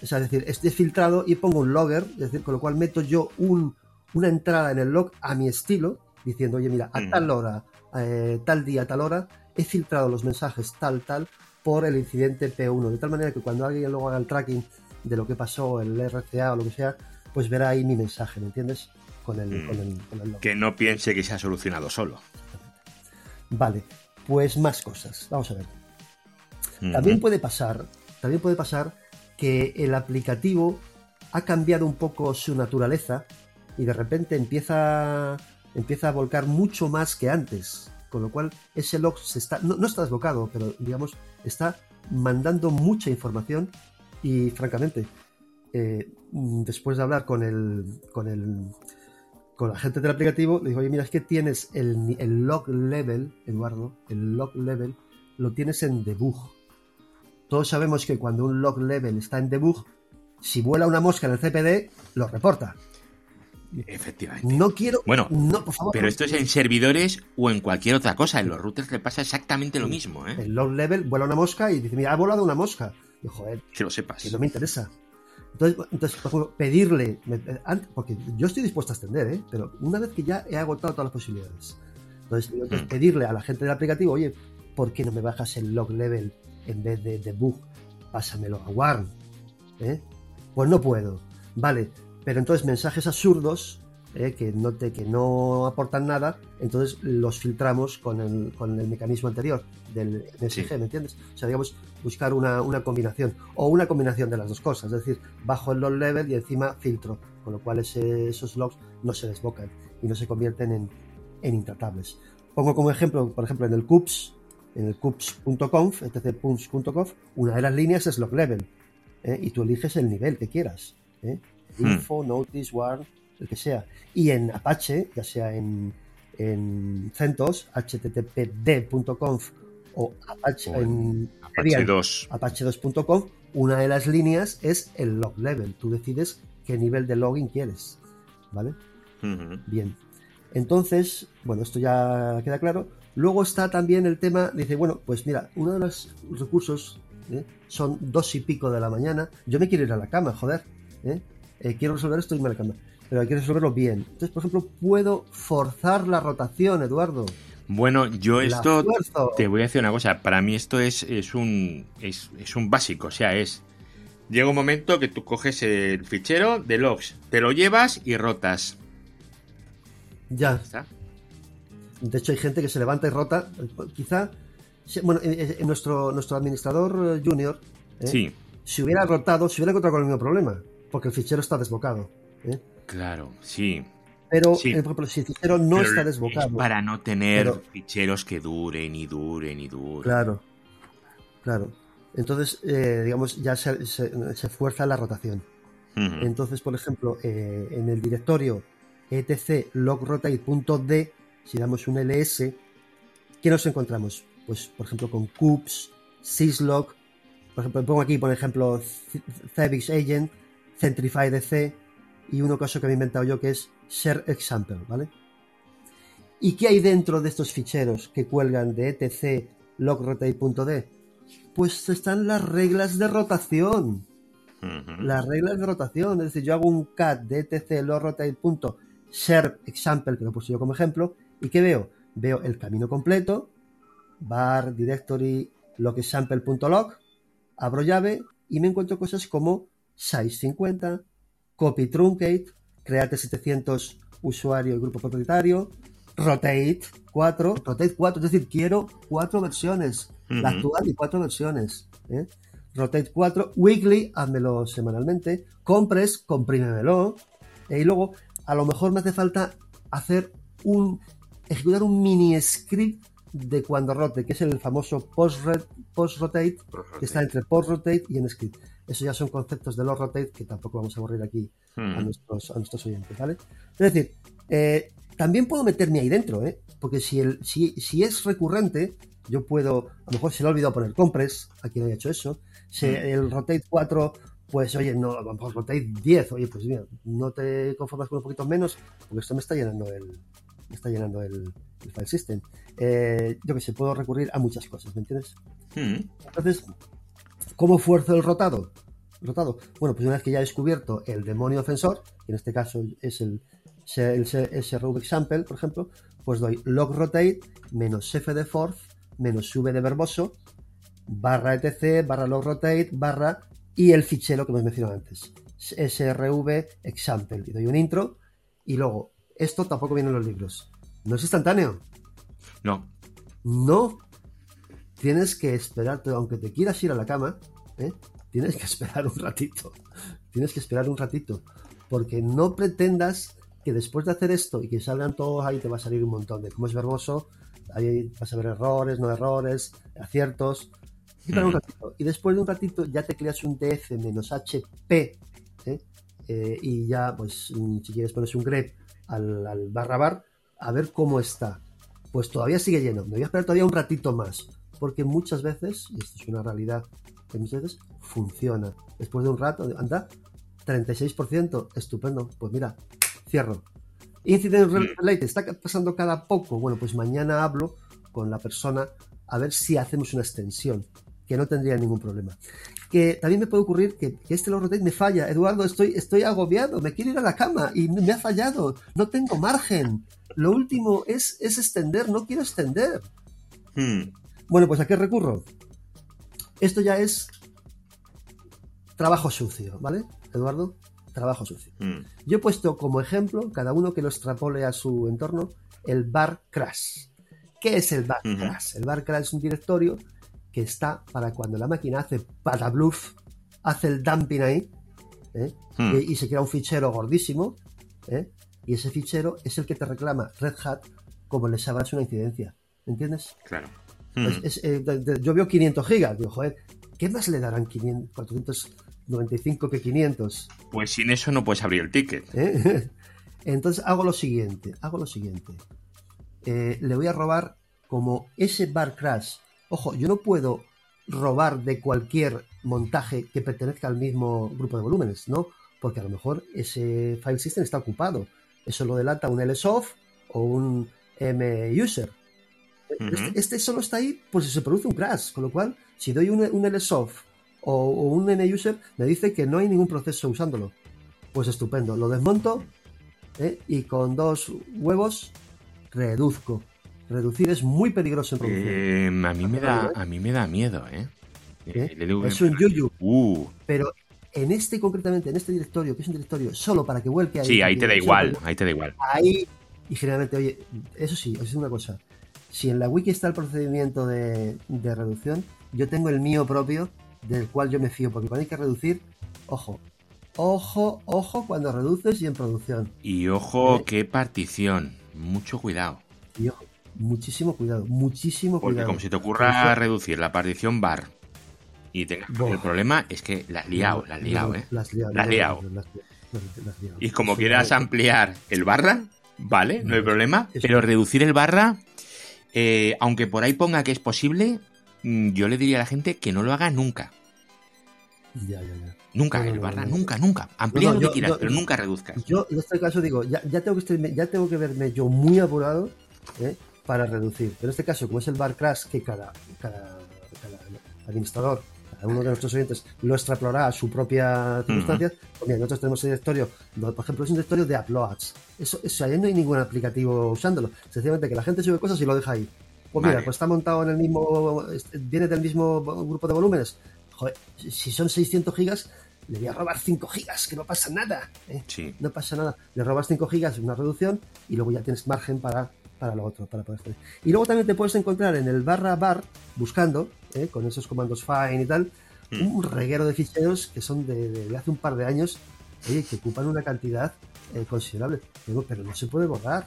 es decir, este filtrado y pongo un logger, es decir, con lo cual meto yo un, una entrada en el log a mi estilo, diciendo, oye, mira, a tal hora, eh, tal día, tal hora, he filtrado los mensajes tal, tal, por el incidente P1, de tal manera que cuando alguien luego haga el tracking de lo que pasó, el RCA o lo que sea, pues verá ahí mi mensaje, ¿me entiendes? Con el, mm. log. Que no piense que se ha solucionado solo. Vale, pues más cosas. Vamos a ver. También puede pasar, también puede pasar que el aplicativo ha cambiado un poco su naturaleza y de repente empieza, empieza a volcar mucho más que antes. Con lo cual ese log se está, no, está desbocado, pero digamos, está mandando mucha información y francamente, eh, después de hablar con el, con el, con la gente del aplicativo, le digo, oye, mira, es que tienes el, el log level, Eduardo, el log level, lo tienes en debug. Todos sabemos que cuando un log level está en debug, si vuela una mosca en el CPD, lo reporta. Efectivamente. No quiero. Bueno, no, por favor. Pero esto es en servidores o en cualquier otra cosa. En los routers le pasa exactamente lo mismo. ¿eh? El log level vuela una mosca y dice: Mira, ha volado una mosca. Y joder. Que lo sepas. Que no me interesa. Entonces, entonces, por ejemplo, pedirle. Porque yo estoy dispuesto a extender, ¿eh? Pero una vez que ya he agotado todas las posibilidades. Entonces, mm. pedirle a la gente del aplicativo: Oye, ¿por qué no me bajas el log level en vez de debug? Pásamelo a Warn. ¿eh? Pues no puedo. Vale, pero entonces mensajes absurdos eh, que, no que no aportan nada, entonces los filtramos con el, con el mecanismo anterior del MSG, ¿me entiendes? O sea, digamos, buscar una, combinación o una combinación de las dos cosas, es decir, bajo el log level y encima filtro, con lo cual esos logs no se desbocan y no se convierten en, en intratables. Pongo como ejemplo, por ejemplo, en el CUPS, en el cups.conf, etc.conf, una de las líneas es log level, ¿eh? y tú eliges el nivel que quieras. ¿eh? Hmm. Info, Notice, Warn, el que sea. Y en Apache, ya sea en, en CentOS, httpd.conf o Apache, en, Apache 2. Apache2.conf, una de las líneas es el log level. Tú decides qué nivel de login quieres. ¿Vale? Bien. Entonces, bueno, esto ya queda claro. Luego está también el tema, dice, bueno, pues mira, uno de los recursos ¿eh? son dos y pico de la mañana, yo me quiero ir a la cama, joder, ¿eh? Eh, quiero resolver esto y me la cama, pero hay que resolverlo bien. Entonces, por ejemplo, puedo forzar la rotación, Eduardo. Bueno, yo esto te voy a decir una cosa, para mí esto es, es un es, un básico, o sea, es llega un momento que tú coges el fichero de logs, te lo llevas y rotas. Ya. De hecho, hay gente que se levanta y rota. Quizá bueno, en nuestro, nuestro administrador eh, junior, ¿eh? si hubiera rotado, se hubiera encontrado con el mismo problema, porque el fichero está desbocado. ¿eh? Claro, sí. Pero, si el fichero no está desbocado. para no tener ficheros que duren y duren y duren. Claro, claro. Entonces, digamos, ya se, se, fuerza la rotación. Entonces, por ejemplo, en el directorio etc logrotate.d, si damos un ls, ¿qué nos encontramos? pues por ejemplo con CUPS, Syslog, por ejemplo, pongo aquí por ejemplo Cebix Agent, Centrify DC y uno caso que me he inventado yo que es Share Example, ¿vale? ¿Y qué hay dentro de estos ficheros que cuelgan de etc logrotate.d? Pues están las reglas de rotación. Las reglas de rotación, es decir, yo hago un cat de etc logrotate.share example, que lo puesto yo como ejemplo, y ¿qué veo? Veo el camino completo, var directory logsample.log, abro llave y me encuentro cosas como size 50, copy truncate, create 700 usuario y grupo propietario, rotate 4, rotate 4, es decir, quiero cuatro versiones, la actual y cuatro versiones. ¿eh? Rotate 4, weekly, házmelo semanalmente, compress, comprímemelo, ¿eh? y luego a lo mejor me hace falta hacer un ejecutar un mini script de cuando rote, que es el famoso post-rotate, que está entre post-rotate y en script. Eso ya son conceptos de los rotate que tampoco vamos a aburrir aquí a, hmm. nuestros, a nuestros oyentes, ¿vale? Es decir, eh, también puedo meterme ahí dentro, ¿eh? Porque si, el, si, si es recurrente, yo puedo, a lo mejor se le ha olvidado poner compress, a quien haya hecho eso. Si hmm. el rotate 4 pues oye, no, a mejor rotate 10, oye, pues mira, no te conformas con un poquito menos, porque esto me está llenando el, me está llenando el, file system. Eh, yo que sé, puedo recurrir a muchas cosas, ¿me entiendes? Hmm. Entonces, ¿cómo fuerzo el rotado? Rotado. Bueno, pues una vez que ya he descubierto el demonio ofensor, que en este caso es el, el, SRV example, por ejemplo, pues doy log rotate menos f de force menos v de verboso barra etc barra log rotate barra y el fichero que hemos mencionado antes, srv example. Y doy un intro y luego, esto tampoco viene en los libros. ¿No es instantáneo? No. No. Tienes que esperarte, aunque te quieras ir a la cama, ¿eh? tienes que esperar un ratito. Tienes que esperar un ratito. Porque no pretendas que después de hacer esto y que salgan todos ahí te va a salir un montón de cómo es verboso, ahí vas a ver errores, no errores, aciertos. Y después de un ratito ya te creas un df menos HP ¿eh? Eh, y ya, pues, mm, si quieres pones un grep al, barra bar a ver cómo está. Pues todavía sigue lleno. Me voy a esperar todavía un ratito más. Porque muchas veces, y esto es una realidad que muchas veces, funciona. Después de un rato, anda, 36%, estupendo. Pues mira, cierro. Incident Relate, está pasando cada poco. Bueno, pues mañana hablo con la persona a ver si hacemos una extensión que no tendría ningún problema. Que también me puede ocurrir que, este lo rotate me falla. Eduardo, estoy, estoy agobiado, me quiero ir a la cama y me ha fallado. No tengo margen. Lo último es, es extender, no quiero extender. Hmm. Bueno, pues ¿a qué recurro? Esto ya es trabajo sucio, ¿vale, Eduardo? Trabajo sucio. Hmm. Yo he puesto como ejemplo, cada uno que lo extrapole a su entorno, el bar crash. ¿Qué es el bar crash? El bar crash es un directorio que está para cuando la máquina hace para bluff, hace el dumping ahí, ¿eh? hmm. y, se crea un fichero gordísimo, ¿eh? y ese fichero es el que te reclama Red Hat como le sabes una incidencia. ¿Entiendes? Claro. Hmm. eh, yo veo 500 gigas, digo, joder, ¿qué más le darán 500, 495 que 500? Pues sin eso no puedes abrir el ticket. Entonces hago lo siguiente, hago lo siguiente. le voy a robar como ese bar crash Ojo, yo no puedo robar de cualquier montaje que pertenezca al mismo grupo de volúmenes, ¿no? Porque a lo mejor ese file system está ocupado. Eso lo delata un lsoft o un este, este, solo está ahí por si se produce un crash, con lo cual, si doy un, un lsoft o, un muser, me dice que no hay ningún proceso usándolo. Pues estupendo, lo desmonto ¿eh? y con dos huevos reduzco Reducir es muy peligroso en producción. Eh, a, mí me da, a mí me da miedo, ¿eh? Es un yuyu. Uh. Pero en este concretamente, en este directorio, que es un directorio solo para que vuelque ahí. Sí, ahí te da igual, ahí te da igual. Ahí, y generalmente, oye, eso sí, es una cosa. Si en la wiki está el procedimiento de, reducción, yo tengo el mío propio, del cual yo me fío, porque cuando hay que reducir, ojo, ojo, ojo cuando reduces y en producción. Y ojo, ¿Eh? qué partición, mucho cuidado. Y ojo, muchísimo cuidado, muchísimo Porque cuidado. como si te ocurra reducir la partición bar y tengas el problema es que la has liado, la has liado, ¿eh? La has liado. Y como quieras ampliar el barra, vale, no hay problema, pero reducir el barra, eh, aunque por ahí ponga que es posible, mm, yo le diría a la gente que no lo haga nunca. Ya, ya, ya. Nunca, el barra, nunca, nunca. Amplía lo que quieras, pero nunca reduzcas. Yo en este caso digo, ya, tengo que ya tengo que verme yo muy apurado, ¿eh? para reducir. Pero en este caso, como es el bar crash, que cada, cada, administrador, cada uno de nuestros oyentes lo extrapolará a su propia circunstancia, pues nosotros tenemos el directorio, por ejemplo, es un directorio de uploads. Eso, eso ahí no hay ningún aplicativo usándolo. Sencillamente que la gente sube cosas y lo deja ahí. Pues mira, pues está montado en el mismo, viene del mismo grupo de volúmenes. Joder, si son 600 gigas, le voy a robar 5 gigas, que no pasa nada. ¿eh? No pasa nada. Le robas 5 gigas, una reducción, y luego ya tienes margen para para lo otro, para poder hacer. Y luego también te puedes encontrar en el barra bar, buscando, ¿eh? con esos comandos fine y tal, hmm. un reguero de ficheros que son de, hace un par de años, oye, que ocupan una cantidad eh, considerable. Pero, pero no se puede borrar.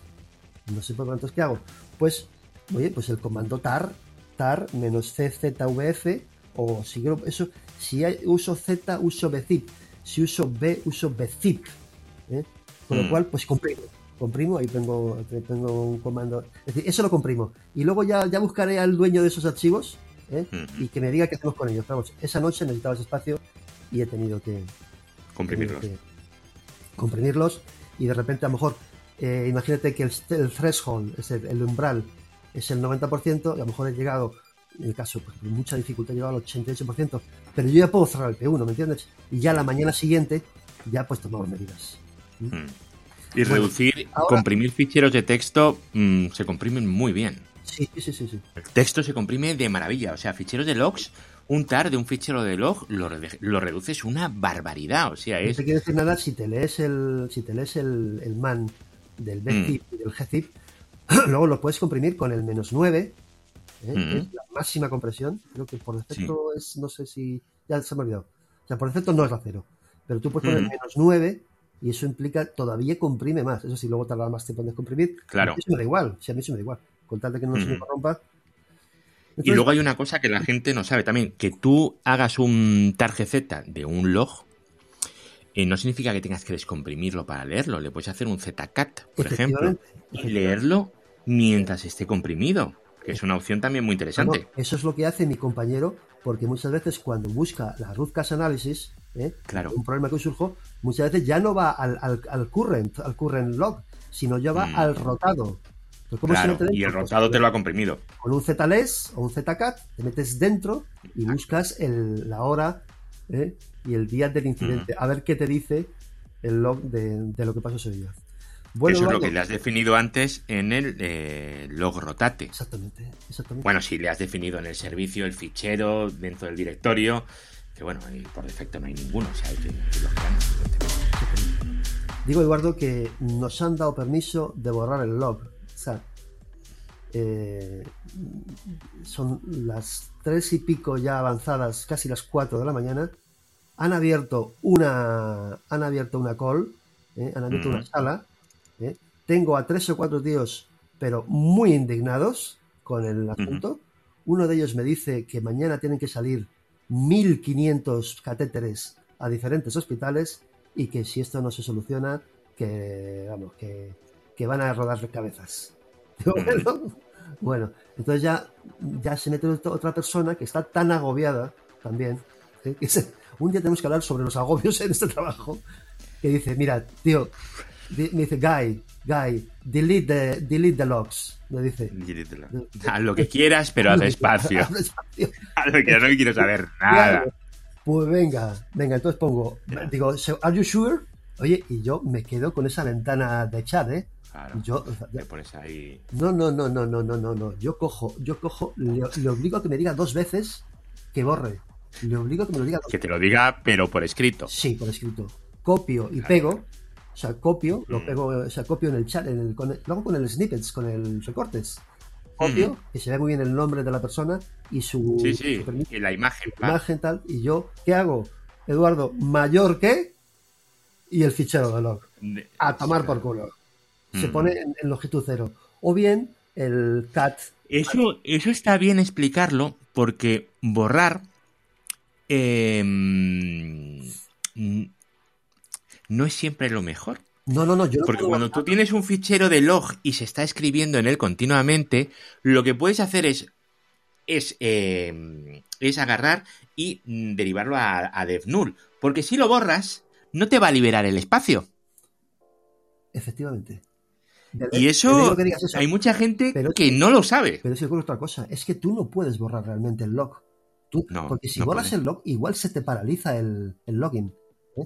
no sé por cuántos que hago. Pues, oye, pues el comando tar, tar menos czvf, o si yo eso, si uso z, uso bzip, si uso b, uso bzip. ¿eh? Con lo mm. cual, pues comprimo. Comprimo, ahí tengo, tengo un comando. Es decir, eso lo comprimo. Y luego ya, ya buscaré al dueño de esos archivos ¿eh? y que me diga qué hacemos con ellos. Vamos, esa noche necesitaba ese espacio y he tenido que comprimirlos. comprimirlos y de repente a lo mejor, eh, imagínate que el, threshold, es el, umbral, es el 90% y a lo mejor he llegado, en el caso, pues, con mucha dificultad, he llegado al 88%, pero yo ya puedo cerrar el P1, ¿me entiendes? Y ya la mañana siguiente ya pues tomamos medidas. Y reducir, comprimir ficheros de texto mm, se comprimen muy bien. Sí, sí, sí, sí. El texto se comprime de maravilla. O sea, ficheros de logs, un tar de un fichero de log lo, lo reduces una barbaridad. O sea, es. No te quiero decir nada si te lees el, si te lees el, el man del bzip mm. y del gzip, luego lo puedes comprimir con el menos 9, ¿eh? mm. es la máxima compresión. Creo que por defecto es, no sé si. Ya se me ha olvidado. O sea, por defecto no es la cero. Pero tú puedes poner mm. menos 9 y eso implica todavía comprime más. Eso sí, luego tardará más tiempo en descomprimir. Claro. A mí me da igual, si a mí se me da igual. Con tal de que no se me corrompa. y luego hay una cosa que la gente no sabe también, que tú hagas un target de un log, eh, no significa que tengas que descomprimirlo para leerlo. Le puedes hacer un zcat, por ejemplo, y leerlo mientras esté comprimido, que es una opción también muy interesante. eso es lo que hace mi compañero, porque muchas veces cuando busca la root cause analysis, ¿eh? claro. un problema que surgió, muchas veces ya no va al, al, current, al current log, sino ya va mm. al rotado. claro, y el rotado te lo ha comprimido. Con un zles o un zcat te metes dentro y buscas el, la hora ¿eh? y el día del incidente. A ver qué te dice el log de, lo que pasó ese día. Bueno, Eso es lo que le has definido antes en el eh, log rotate. Exactamente, exactamente. Bueno, si le has definido en el servicio el fichero dentro del directorio, que bueno, por defecto no hay ninguno, o sea, hay que, Digo, Eduardo, que nos han dado permiso de borrar el log. O sea, eh, son las tres y pico ya avanzadas, casi las cuatro de la mañana. Han abierto una, han abierto una call, eh, han abierto una sala. Eh. Tengo a tres o cuatro tíos, pero muy indignados con el asunto. Uno de ellos me dice que mañana tienen que salir 1.500 catéteres a diferentes hospitales y que si esto no se soluciona, que, vamos, que, van a rodar cabezas. bueno, entonces ya, ya se mete otra persona que está tan agobiada también. ¿eh? Que un día tenemos que hablar sobre los agobios en este trabajo. Que dice, mira, tío, me dice, Guy, Guy, delete the, delete the logs. Me dice. A lo que quieras, pero haz espacio. A lo que no quiero saber nada. Pues venga, venga, entonces pongo, digo, ¿are you sure? Oye, y yo me quedo con esa ventana de chat, ¿eh? Claro, yo, te pones ahí. No, no, no, no, no, no, no, no. Yo cojo, yo cojo, le, obligo a que me diga dos veces que borre. Le obligo a que me lo diga Que te lo diga, pero por escrito. Sí, por escrito. Copio y pego o sea, copio, lo mm. pego, o sea, copio en el chat, en el, con luego con el snippets, con el recortes. Copio, que se ve muy bien el nombre de la persona y su. Sí, sí, y la imagen. Imagen tal. Y yo, ¿qué hago? Eduardo, mayor que. Y el fichero de log. A tomar por culo. Se pone en, longitud cero. O bien el cat. Eso, eso está bien explicarlo porque borrar. Eh, no es siempre lo mejor. No, no, no. Yo Porque cuando tú tienes un fichero de log y se está escribiendo en él continuamente, lo que puedes hacer es es, eh, es agarrar y mm, derivarlo a, a DevNull. Porque si lo borras, no te va a liberar el espacio. Efectivamente. Y eso, hay mucha gente que no lo sabe. Pero es otra cosa, es que tú no puedes borrar realmente el log. Tú, porque si borras el log, igual se te paraliza el login.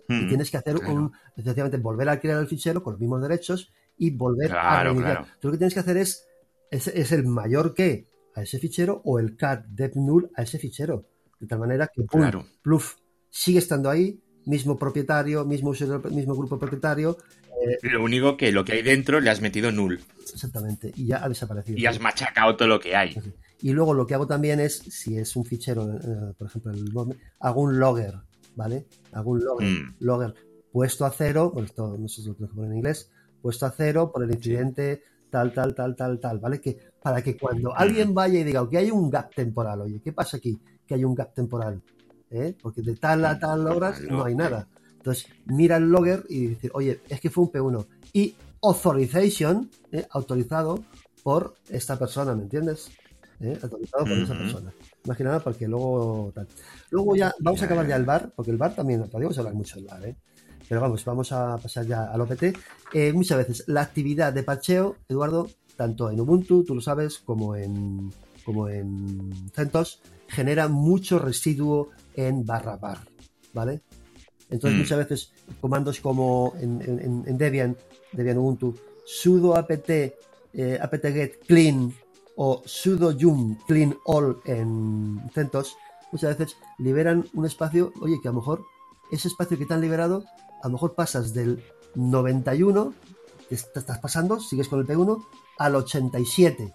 Y hmm, tienes que hacer un, especialmente volver a crear el fichero con los mismos derechos y volver a reiniciar. Tú lo que tienes que hacer es, es, el mayor que a ese fichero o el cat dep null a ese fichero. De tal manera que claro. pluf sigue estando ahí, mismo propietario, mismo mismo grupo propietario. Eh, lo único que lo que hay dentro le has metido null. Exactamente, y ya ha desaparecido. Y has machacado todo lo que hay. Y luego lo que hago también es, si es un fichero, eh, por ejemplo, el, hago un logger ¿vale? Algún logger, mm. logger puesto a cero, bueno, esto no sé si lo tengo que poner en inglés, puesto a cero por el incidente tal, tal, tal, tal, tal, ¿vale? Que para que cuando alguien vaya y diga que hay un gap temporal, oye, ¿qué pasa aquí? Que hay un gap temporal, ¿eh? Porque de tal a tal horas no hay nada. Entonces, mira el logger y dice, oye, es que fue un P1. Y authorization, ¿eh? autorizado por esta persona, ¿me entiendes? ¿Eh? Autorizado por esa persona. Más que nada porque luego tal. Luego ya vamos a acabar ya el bar, porque el bar también, podríamos hablar mucho del bar, ¿eh? Pero vamos, vamos a pasar ya al OPT. Eh, muchas veces la actividad de parcheo, Eduardo, tanto en Ubuntu, tú lo sabes, como en, como en CentOS, genera mucho residuo en barra bar, ¿vale? Entonces mm. muchas veces comandos como en, Debian, Debian Ubuntu, sudo apt, eh, apt-get clean o sudo yum clean all en CentOS, muchas veces liberan un espacio, oye, que a lo mejor ese espacio que te han liberado a lo mejor pasas del 91, que estás pasando, sigues con el P1, al 87.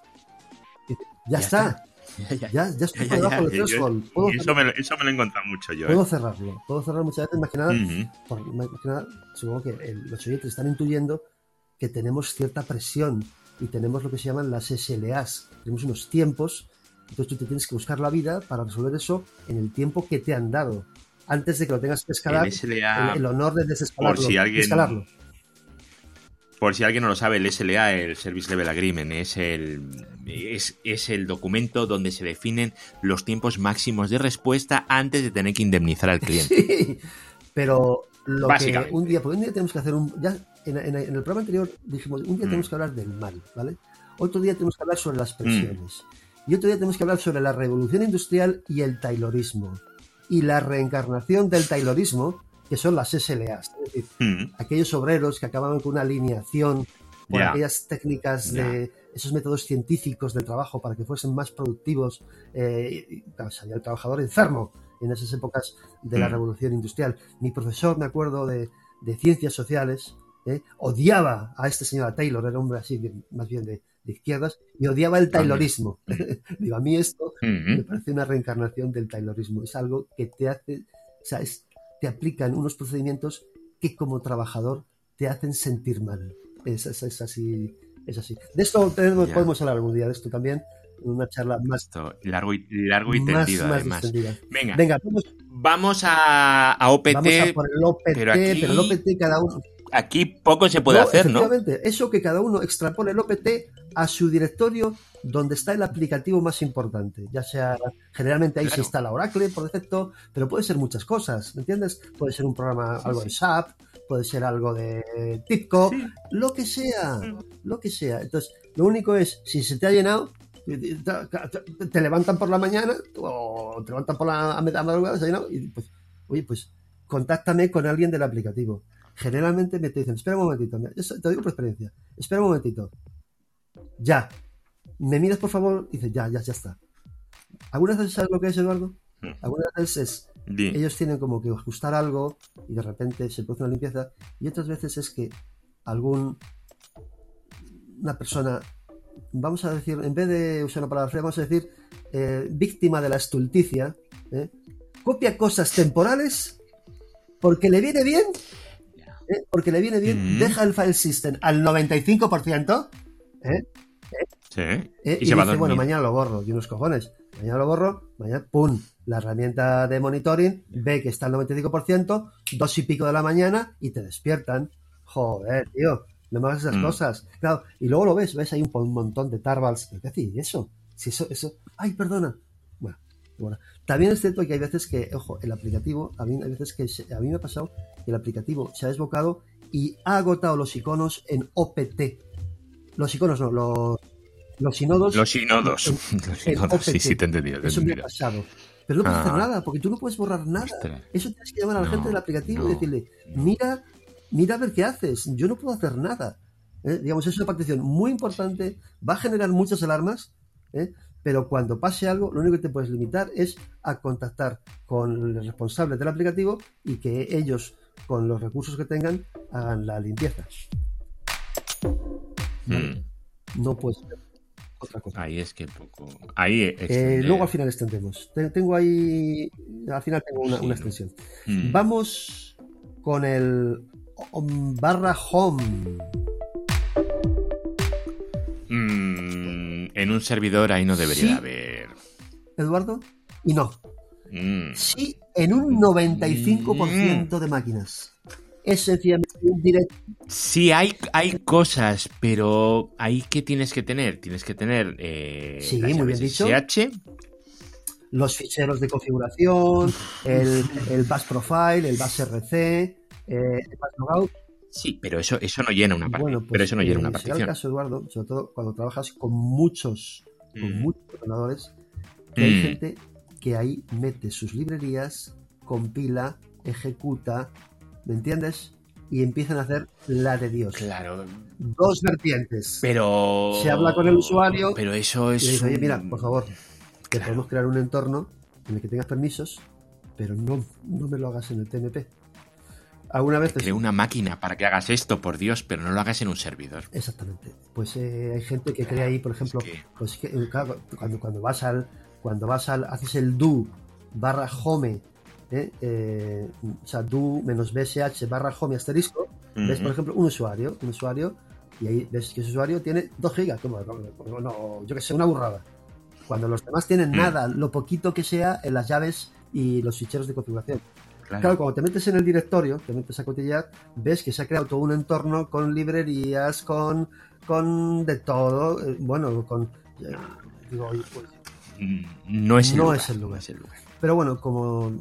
Ya, está. Ya, ya, ya, estoy por debajo del threshold. Eso me, eso me lo he encontrado mucho yo. Puedo ¿eh? cerrarlo. Puedo cerrarlo muchas veces, más que nada, supongo que los oyentes están intuyendo que tenemos cierta presión y tenemos lo que se llaman las SLAs. Tenemos unos tiempos, entonces tú te tienes que buscar la vida para resolver eso en el tiempo que te han dado antes de que lo tengas que escalar, el, honor de desescalarlo. Por si alguien, Por si alguien no lo sabe, el SLA, el Service Level Agreement, es el, es, el documento donde se definen los tiempos máximos de respuesta antes de tener que indemnizar al cliente. Sí, pero lo que un día, porque un día tenemos que hacer un. Ya en, el programa anterior dijimos, un día mm. tenemos que hablar del mal, ¿vale? Otro día tenemos que hablar sobre las presiones. Mm. Y otro día tenemos que hablar sobre la revolución industrial y el taylorismo y la reencarnación del taylorismo, que son las SLAs, es decir, hmm. aquellos obreros que acababan con una alineación por aquellas técnicas de esos métodos científicos de trabajo para que fuesen más productivos. Eh, salía el trabajador enfermo en esas épocas de la hmm. revolución industrial. Mi profesor, me acuerdo, de, ciencias sociales, eh, odiaba a este señor Taylor, era un hombre así, más bien de, de izquierdas y odiaba el taylorismo. Digo, a mí esto me parece una reencarnación del taylorismo. Es algo que te hace, o sea, te aplican unos procedimientos que como trabajador te hacen sentir mal. Es, así, es así. De esto podemos hablar algún día, de esto también, una charla más largo y, largo y tendido además. Venga, Venga vamos, a, a OPT, vamos a por el OPT, pero, pero el OPT cada uno aquí poco se puede hacer, ¿no? Eso que cada uno extrapole el OPT a su directorio donde está el aplicativo más importante. Ya sea, generalmente ahí se instala Oracle por defecto, pero puede ser muchas cosas, ¿me entiendes? Puede ser un programa, algo de SAP, puede ser algo de TIPCO, lo que sea, lo que sea. Entonces, lo único es, si se te ha llenado, te, levantan por la mañana o te levantan por la madrugada, se ha llenado, y pues, oye, pues contáctame con alguien del aplicativo generalmente me te dicen, espera un momentito, te digo por experiencia, espera un momentito, ya, me miras por favor, y dices, ya, ya, ya está. ¿Algunas veces sabes lo que es, Eduardo? Hmm. Algunas veces es, ellos tienen como que ajustar algo y de repente se produce una limpieza, y otras veces es que algún, una persona, vamos a decir, en vez de usar una palabra fea, vamos a decir, eh, víctima de la estulticia, ¿eh? copia cosas temporales porque le viene bien ¿eh? porque le viene bien, deja el file system al 95%, ¿eh? ¿Eh? Sí. Y, dice, bueno, mañana lo borro, y unos cojones. Mañana lo borro, mañana, ¡pum! La herramienta de monitoring ve que está al 95%, dos y pico de la mañana, y te despiertan. Joder, tío, no me hagas esas mm. cosas. Claro, y luego lo ves, ves ahí un, montón de tarbals. ¿Qué haces? eso? Si eso, eso. ¡Ay, perdona! Bueno, también es cierto que hay veces que, ojo, el aplicativo, a mí hay veces que a mí me ha pasado que el aplicativo se ha desbocado y ha agotado los iconos en OPT. Los iconos no, los, los inodos. Los inodos. sí, sí, te he entendido. Eso me ha pasado. Pero no puedes hacer ah. nada, porque tú no puedes borrar nada. Eso tienes que llamar a la gente del aplicativo y decirle, mira, mira a ver qué haces. Yo no puedo hacer nada. ¿eh? Digamos, es una partición muy importante, va a generar muchas alarmas, ¿eh? Pero cuando pase algo, lo único que te puedes limitar es a contactar con los responsables del aplicativo y que ellos, con los recursos que tengan, hagan la limpieza. Hmm. No puede ser otra cosa. Ahí es que poco. Ahí eh, luego al final extendemos. Tengo ahí. Al final tengo una, extensión. Hmm. Vamos con el barra home. En un servidor ahí no debería haber. Eduardo, y no. Mm. Sí, en un 95% mm. de máquinas. Es sencillamente un directo. Sí, hay, hay cosas, pero ahí que tienes que tener. Tienes que tener. Eh, sí, muy bien dicho. Los ficheros de configuración, el, el bus profile, el bus RC, eh, el bus logout. Sí, pero eso, eso no llena una partición. Bueno, pero eso no llena una partición. En el caso, Eduardo, sobre todo cuando trabajas con muchos, con mm. muchos ordenadores, hay mm. gente que ahí mete sus librerías, compila, ejecuta, ¿me entiendes? Y empiezan a hacer la de Dios. Claro. Dos vertientes. Pero. Se habla con el usuario. Pero eso es. Y dice, oye, mira, por favor, que podemos crear un entorno en el que tengas permisos, pero no, no me lo hagas en el TMP. ¿Alguna vez Creo una máquina para que hagas esto, por Dios, pero no lo hagas en un servidor. Exactamente. Pues eh, hay gente que crea ahí, por ejemplo, pues que, eh, cuando, cuando vas al cuando vas al haces el do barra home eh, o sea do menos bsh barra home asterisco ves por ejemplo un usuario un usuario y ahí ves que ese usuario tiene 2 gigas como, no, yo que sé una burrada cuando los demás tienen mm. nada lo poquito que sea en las llaves y los ficheros de configuración Claro. cuando te metes en el directorio, te metes a cotillar, ves que se ha creado todo un entorno con librerías, con, con de todo, eh, bueno, con... Eh, digo, pues, no es el, no lugar, es el lugar. Pero bueno, como,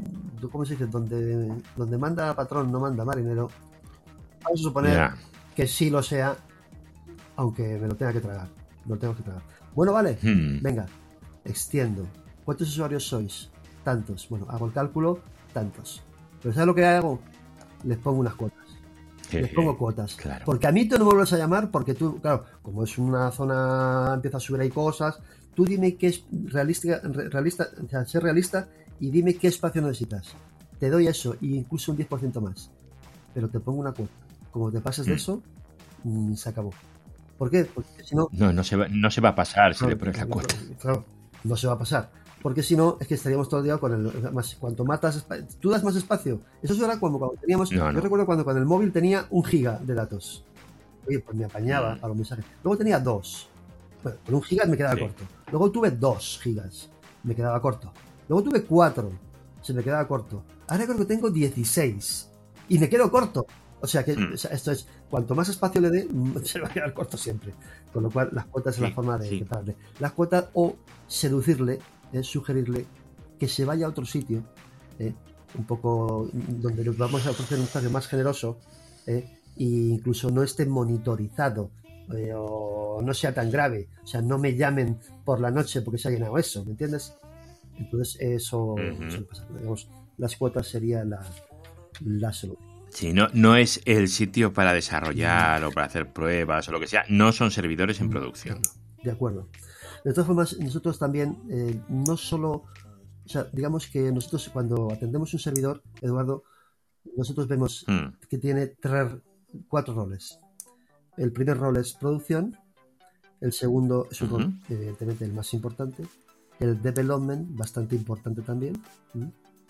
¿cómo se dice? Donde, donde manda patrón, no manda marinero, vamos a suponer que sí lo sea, aunque me lo tenga que tragar. Lo tengo que tragar. Bueno, vale, hmm. venga, extiendo. ¿Cuántos usuarios sois? Tantos. Bueno, hago el cálculo, tantos. Pero ¿sabes lo que hago? Les pongo unas cuotas. Les pongo cuotas. Porque a mí tú no me vuelves a llamar porque tú, claro, como es una zona, empieza a subir ahí cosas, tú dime qué es realista, realista, o sea, ser realista y dime qué espacio necesitas. Te doy eso e incluso un 10% más. Pero te pongo una cuota. Como te pases de mm. eso, mm, se acabó. ¿Por qué? Porque si no... No, no se va, no se va a pasar si le pones la cuota. Claro, no se va a pasar porque si no, es que estaríamos todo el día con el. Más, cuanto matas. Tú das más espacio. Eso era como cuando teníamos. yo recuerdo cuando, cuando el móvil tenía un giga de datos. Oye, pues me apañaba mm. a los mensajes. Luego tenía dos. Bueno, con un giga me quedaba corto. Luego tuve dos gigas. Me quedaba corto. Luego tuve cuatro. Se me quedaba corto. Ahora creo que tengo 16. Y me quedo corto. O sea que mm. esto es, cuanto más espacio le dé, se va a quedar corto siempre. Con lo cual, las cuotas es la forma de, sí. Las cuotas o seducirle es sugerirle que se vaya a otro sitio, ¿eh? un poco donde nos vamos a ofrecer un espacio más generoso ¿eh? e incluso no esté monitorizado eh, o no sea tan grave. O sea, no me llamen por la noche porque se ha llenado eso, ¿me entiendes? Entonces, eso, Digamos, las cuotas sería la, la solución. Sí, no, no es el sitio para desarrollar o para hacer pruebas o lo que sea. No son servidores en producción. De acuerdo. De todas formas, nosotros también, eh, no solo, o sea, digamos que nosotros cuando atendemos un servidor, Eduardo, nosotros vemos hmm. que tiene tres, cuatro roles. El primer rol es producción, el segundo es un rol, evidentemente, el más importante, el development, bastante importante también.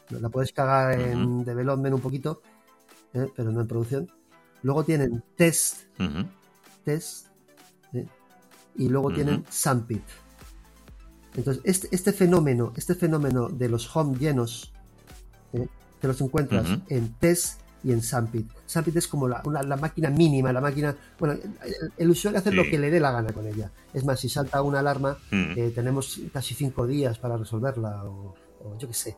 La puedes cagar en development un poquito, ¿eh? pero no en producción. Luego tienen test, test, ¿eh? y luego tienen Sampit. Entonces, este, este, fenómeno, este fenómeno de los home llenos, ¿eh? te los encuentras en test y en Sampit. Sampit es como la, máquina mínima, la máquina. Bueno, el, usuario hace lo que le dé la gana con ella. Es más, si salta una alarma, eh, tenemos casi cinco días para resolverla, o, yo qué sé.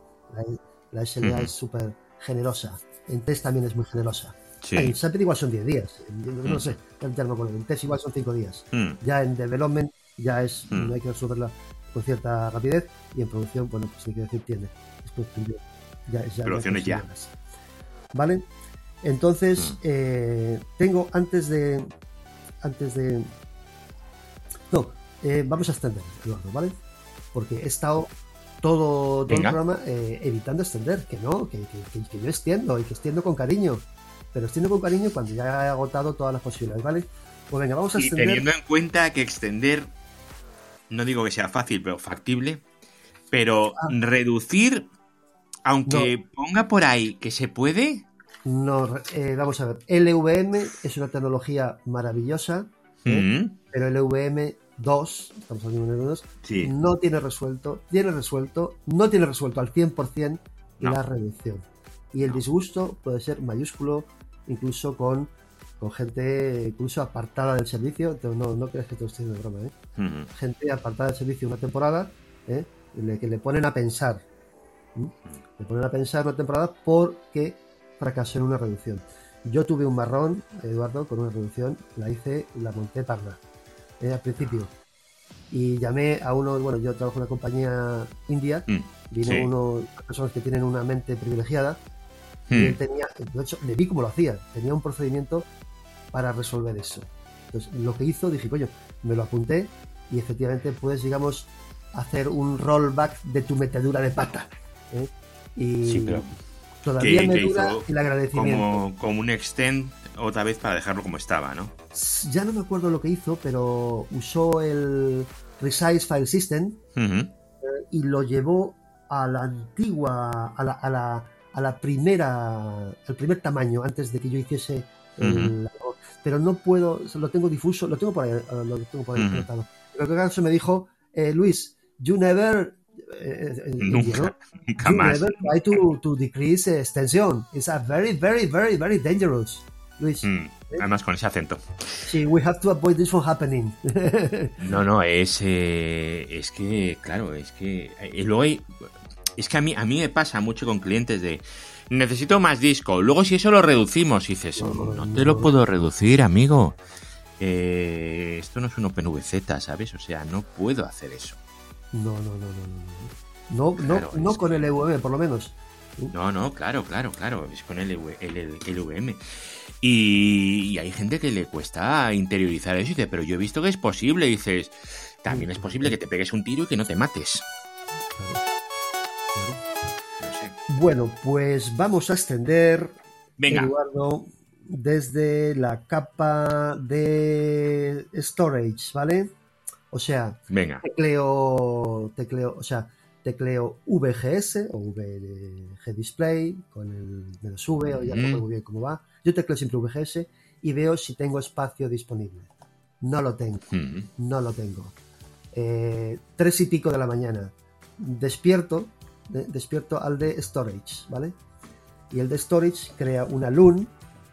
La, SLA es súper generosa. En test también es muy generosa. En Sampit igual son 10 días. No sé, en test igual son 5 días. Ya en development ya es, no hay que resolverla con cierta rapidez y en producción, bueno, pues hay que decir tiene. ya, ya, Producciones ya. ¿Vale? Entonces, mm. eh, tengo antes de. Antes de. No, eh, vamos a extender, Eduardo, ¿vale? Porque he estado todo, el programa eh, evitando extender, que no, que, que, yo extiendo y que extiendo con cariño. Pero extiendo con cariño cuando ya he agotado todas las posibilidades, ¿vale? Pues venga, vamos a extender. Y teniendo en cuenta que extender no digo que sea fácil, pero factible, pero ah. reducir, aunque ponga por ahí que se puede. No, eh, vamos a ver, LVM es una tecnología maravillosa, ¿eh? mm. pero LVM 2, estamos hablando de 2, no tiene resuelto, tiene resuelto, no tiene resuelto al 100% la reducción. Y el disgusto puede ser mayúsculo, incluso con, con gente incluso apartada del servicio. No, no creas que te estoy de broma, ¿eh? Gente apartada del servicio una temporada, ¿eh? que le ponen a pensar. Le ponen a pensar una temporada porque fracasó en una reducción. Yo tuve un marrón, Eduardo, con una reducción, la hice, la monté parda, ¿eh? al principio. Y llamé a uno, bueno, yo trabajo en una compañía india, mm, vino uno, personas que tienen una mente privilegiada, y él hmm. tenía, de hecho, le vi cómo lo hacía, tenía un procedimiento para resolver eso. Entonces, lo que hizo, dije, coño, me lo apunté y efectivamente puedes, digamos, hacer un rollback de tu metedura de pata. ¿eh? Y todavía me dura el agradecimiento. Como, como un extend otra vez para dejarlo como estaba, ¿no? Ya no me acuerdo lo que hizo, pero usó el Resize File System eh, y lo llevó a la antigua, a la, a la a la primera, al primer tamaño antes de que yo hiciese el, pero no puedo, lo tengo difuso, lo tengo por ahí, lo tengo por ahí uh Pero que caso me dijo, eh, Luis, you never eh, eh nunca, nunca más. never try to, to decrease extension. It's a very, very, very, very dangerous. Luis. Mm, además con ese acento. Sí, we have to avoid this from happening. no, no, es, es que, claro, es que y luego hay, es que a mí, a mí me pasa mucho con clientes de necesito más disco. Luego si eso lo reducimos, dices, no, te lo puedo reducir, amigo. Eh, esto no es un OpenVZ, ¿sabes? O sea, no puedo hacer eso. No, no, no, no, no. No, no, con el EVM, por lo menos. No, no, claro, claro, claro. Es con el, el, Y, hay gente que le cuesta interiorizar eso y dice, pero yo he visto que es posible. Y dices, también es posible que te pegues un tiro y que no te mates. Bueno, pues vamos a extender, Eduardo, desde la capa de storage, ¿vale? O sea, Venga. tecleo, tecleo, o sea, tecleo VGS o VG Display con el menos V, o ya no sé muy bien cómo va. Yo tecleo siempre VGS y veo si tengo espacio disponible. No lo tengo, no lo tengo. Eh, tres y pico de la mañana. Despierto despierto al de storage, ¿vale? Y el de storage crea una LUN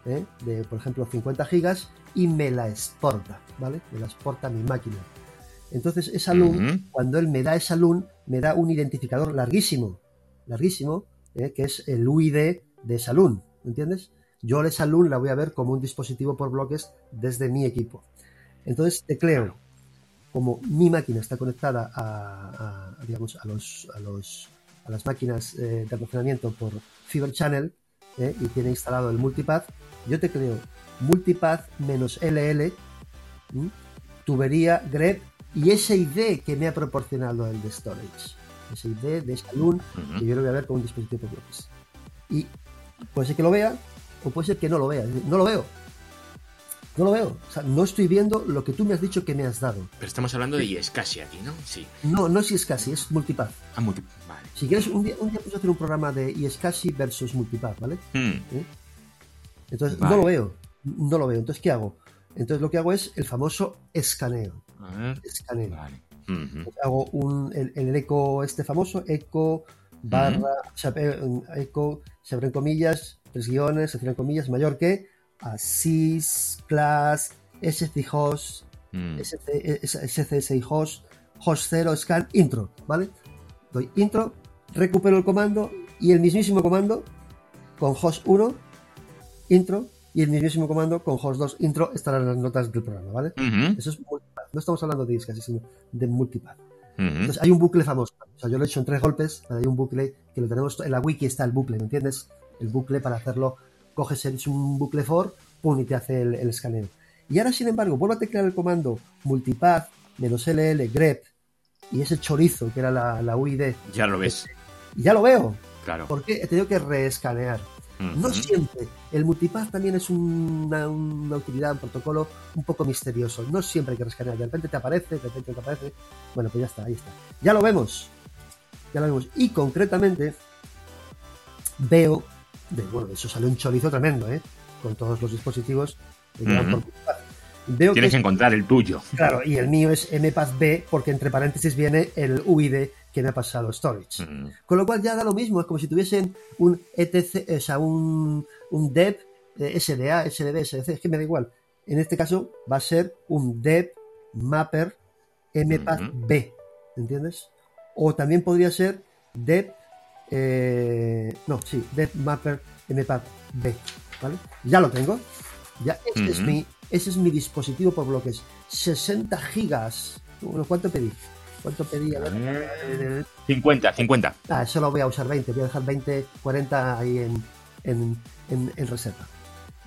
¿eh? de, por ejemplo, 50 gigas y me la exporta, ¿vale? Me la exporta a mi máquina. Entonces, esa LUN, cuando él me da esa LUN, me da un identificador larguísimo, larguísimo, ¿eh? que es el UID de esa LUN, ¿entiendes? Yo esa LUN la voy a ver como un dispositivo por bloques desde mi equipo. Entonces, tecleo, como mi máquina está conectada a, digamos, a los, a los a las máquinas eh, de almacenamiento por Fiber Channel eh, y tiene instalado el multipath, yo te creo multipath menos LL, tubería grep y ese ID que me ha proporcionado el de storage. Ese ID de esa LUN que yo lo voy a ver con un dispositivo por bloques. Y puede ser que lo vea o puede ser que no lo vea. No lo veo. No lo veo. O sea, no estoy viendo lo que tú me has dicho que me has dado. Pero estamos hablando de Yescasi aquí, ¿no? Sí. No, no es Yescasi, es Multipath. Ah, Multipath. Vale. Si quieres, un día, un día puedes hacer un programa de Yescasi versus Multipath, ¿vale? Hmm. ¿Eh? Entonces, no lo veo. No lo veo. Entonces, ¿qué hago? Entonces, lo que hago es el famoso escaneo. A ver. Escaneo. Vale. Hago un, el, eco este famoso, eco barra, o sea, eh, eco, se abren comillas, tres guiones, se cierran comillas, mayor que a sys, class, host, mm. SCSI host, host 0, scan, intro, ¿vale? Doy intro, recupero el comando y el mismísimo comando con host 1, intro, y el mismísimo comando con host 2, intro, estarán en las notas del programa, ¿vale? Eso es multipath. No estamos hablando de discas, sino de multipath. Entonces hay un bucle famoso. O sea, yo lo he hecho en tres golpes, pero hay un bucle que lo tenemos en la wiki está el bucle, ¿me entiendes? El bucle para hacerlo coges es un bucle for, pum, y te hace el, escaneo. Y ahora, sin embargo, vuelvo a teclear el comando multipath menos ll grep y ese chorizo que era la, la UID. Ya lo ves. Y ya lo veo. Claro. Porque he tenido que reescanear. No siempre. El multipath también es una, utilidad, un protocolo un poco misterioso. No siempre hay que reescanear. De repente te aparece, de repente te aparece. Bueno, pues ya está, ahí está. Ya lo vemos. Ya lo vemos. Y concretamente veo de, bueno, de eso salió un chorizo tremendo, ¿eh? Con todos los dispositivos veo Tienes que, encontrar el tuyo. Claro, y el mío es B porque entre paréntesis viene el UID que me ha pasado storage. Con lo cual ya da lo mismo, es como si tuviesen un ETC, o sea, un, un dev SDA, SDB, SDC, es que me da igual. En este caso va a ser un dev mapper MPath B, ¿entiendes? O también podría ser dev, eh, no, sí, dev mapper MPath B, ¿vale? Ya lo tengo, ya este es mi, ese es mi dispositivo por bloques, 60 gigas. ¿cuánto pedí? ¿Cuánto pedí? 50, 50. Ah, solo voy a usar 20, voy a dejar 20, 40 ahí en, en, en, reserva.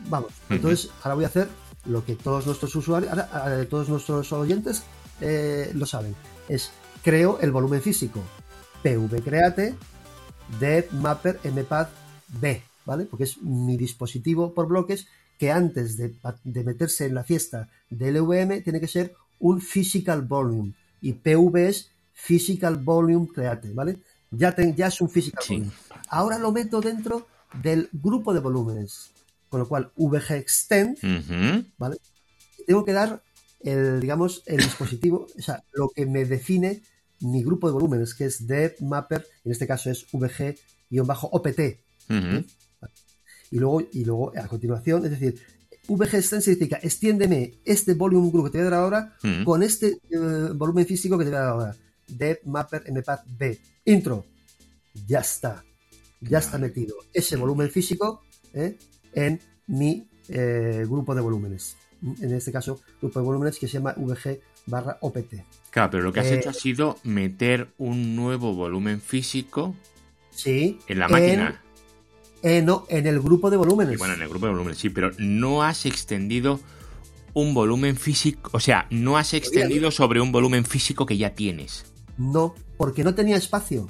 Vamos, entonces ahora voy a hacer lo que todos nuestros usuarios, ahora, todos nuestros oyentes eh, lo saben. Es creo el volumen físico PV Create de Mapper MPath B, ¿vale? Porque es mi dispositivo por bloques que antes de, meterse en la fiesta del LVM tiene que ser un Physical Volume y PV es Physical Volume Create, ¿vale? Ya, ya es un Physical Volume. Ahora lo meto dentro del grupo de volúmenes, con lo cual VG Extend, ¿vale? Tengo que dar el, digamos, el dispositivo, o sea, lo que me define mi grupo de volúmenes, que es Dev Mapper, en este caso es VG-OPT y luego, y luego a continuación, es decir, VG extend significa extiéndeme este volume group que te voy a dar ahora con este eh, volumen físico que te voy a dar ahora. Dev Mapper MPath B. Intro. Ya está. Ya está metido ese volumen físico ¿eh? en mi eh, grupo de volúmenes. En este caso, grupo de volúmenes que se llama VG barra OPT. Claro, pero lo que has hecho ha sido meter un nuevo volumen físico sí, en la máquina. Eh, no, en el grupo de volúmenes. bueno, en el grupo de volúmenes, sí, pero no has extendido un volumen físico, o sea, no has extendido sobre un volumen físico que ya tienes. No, porque no tenía espacio.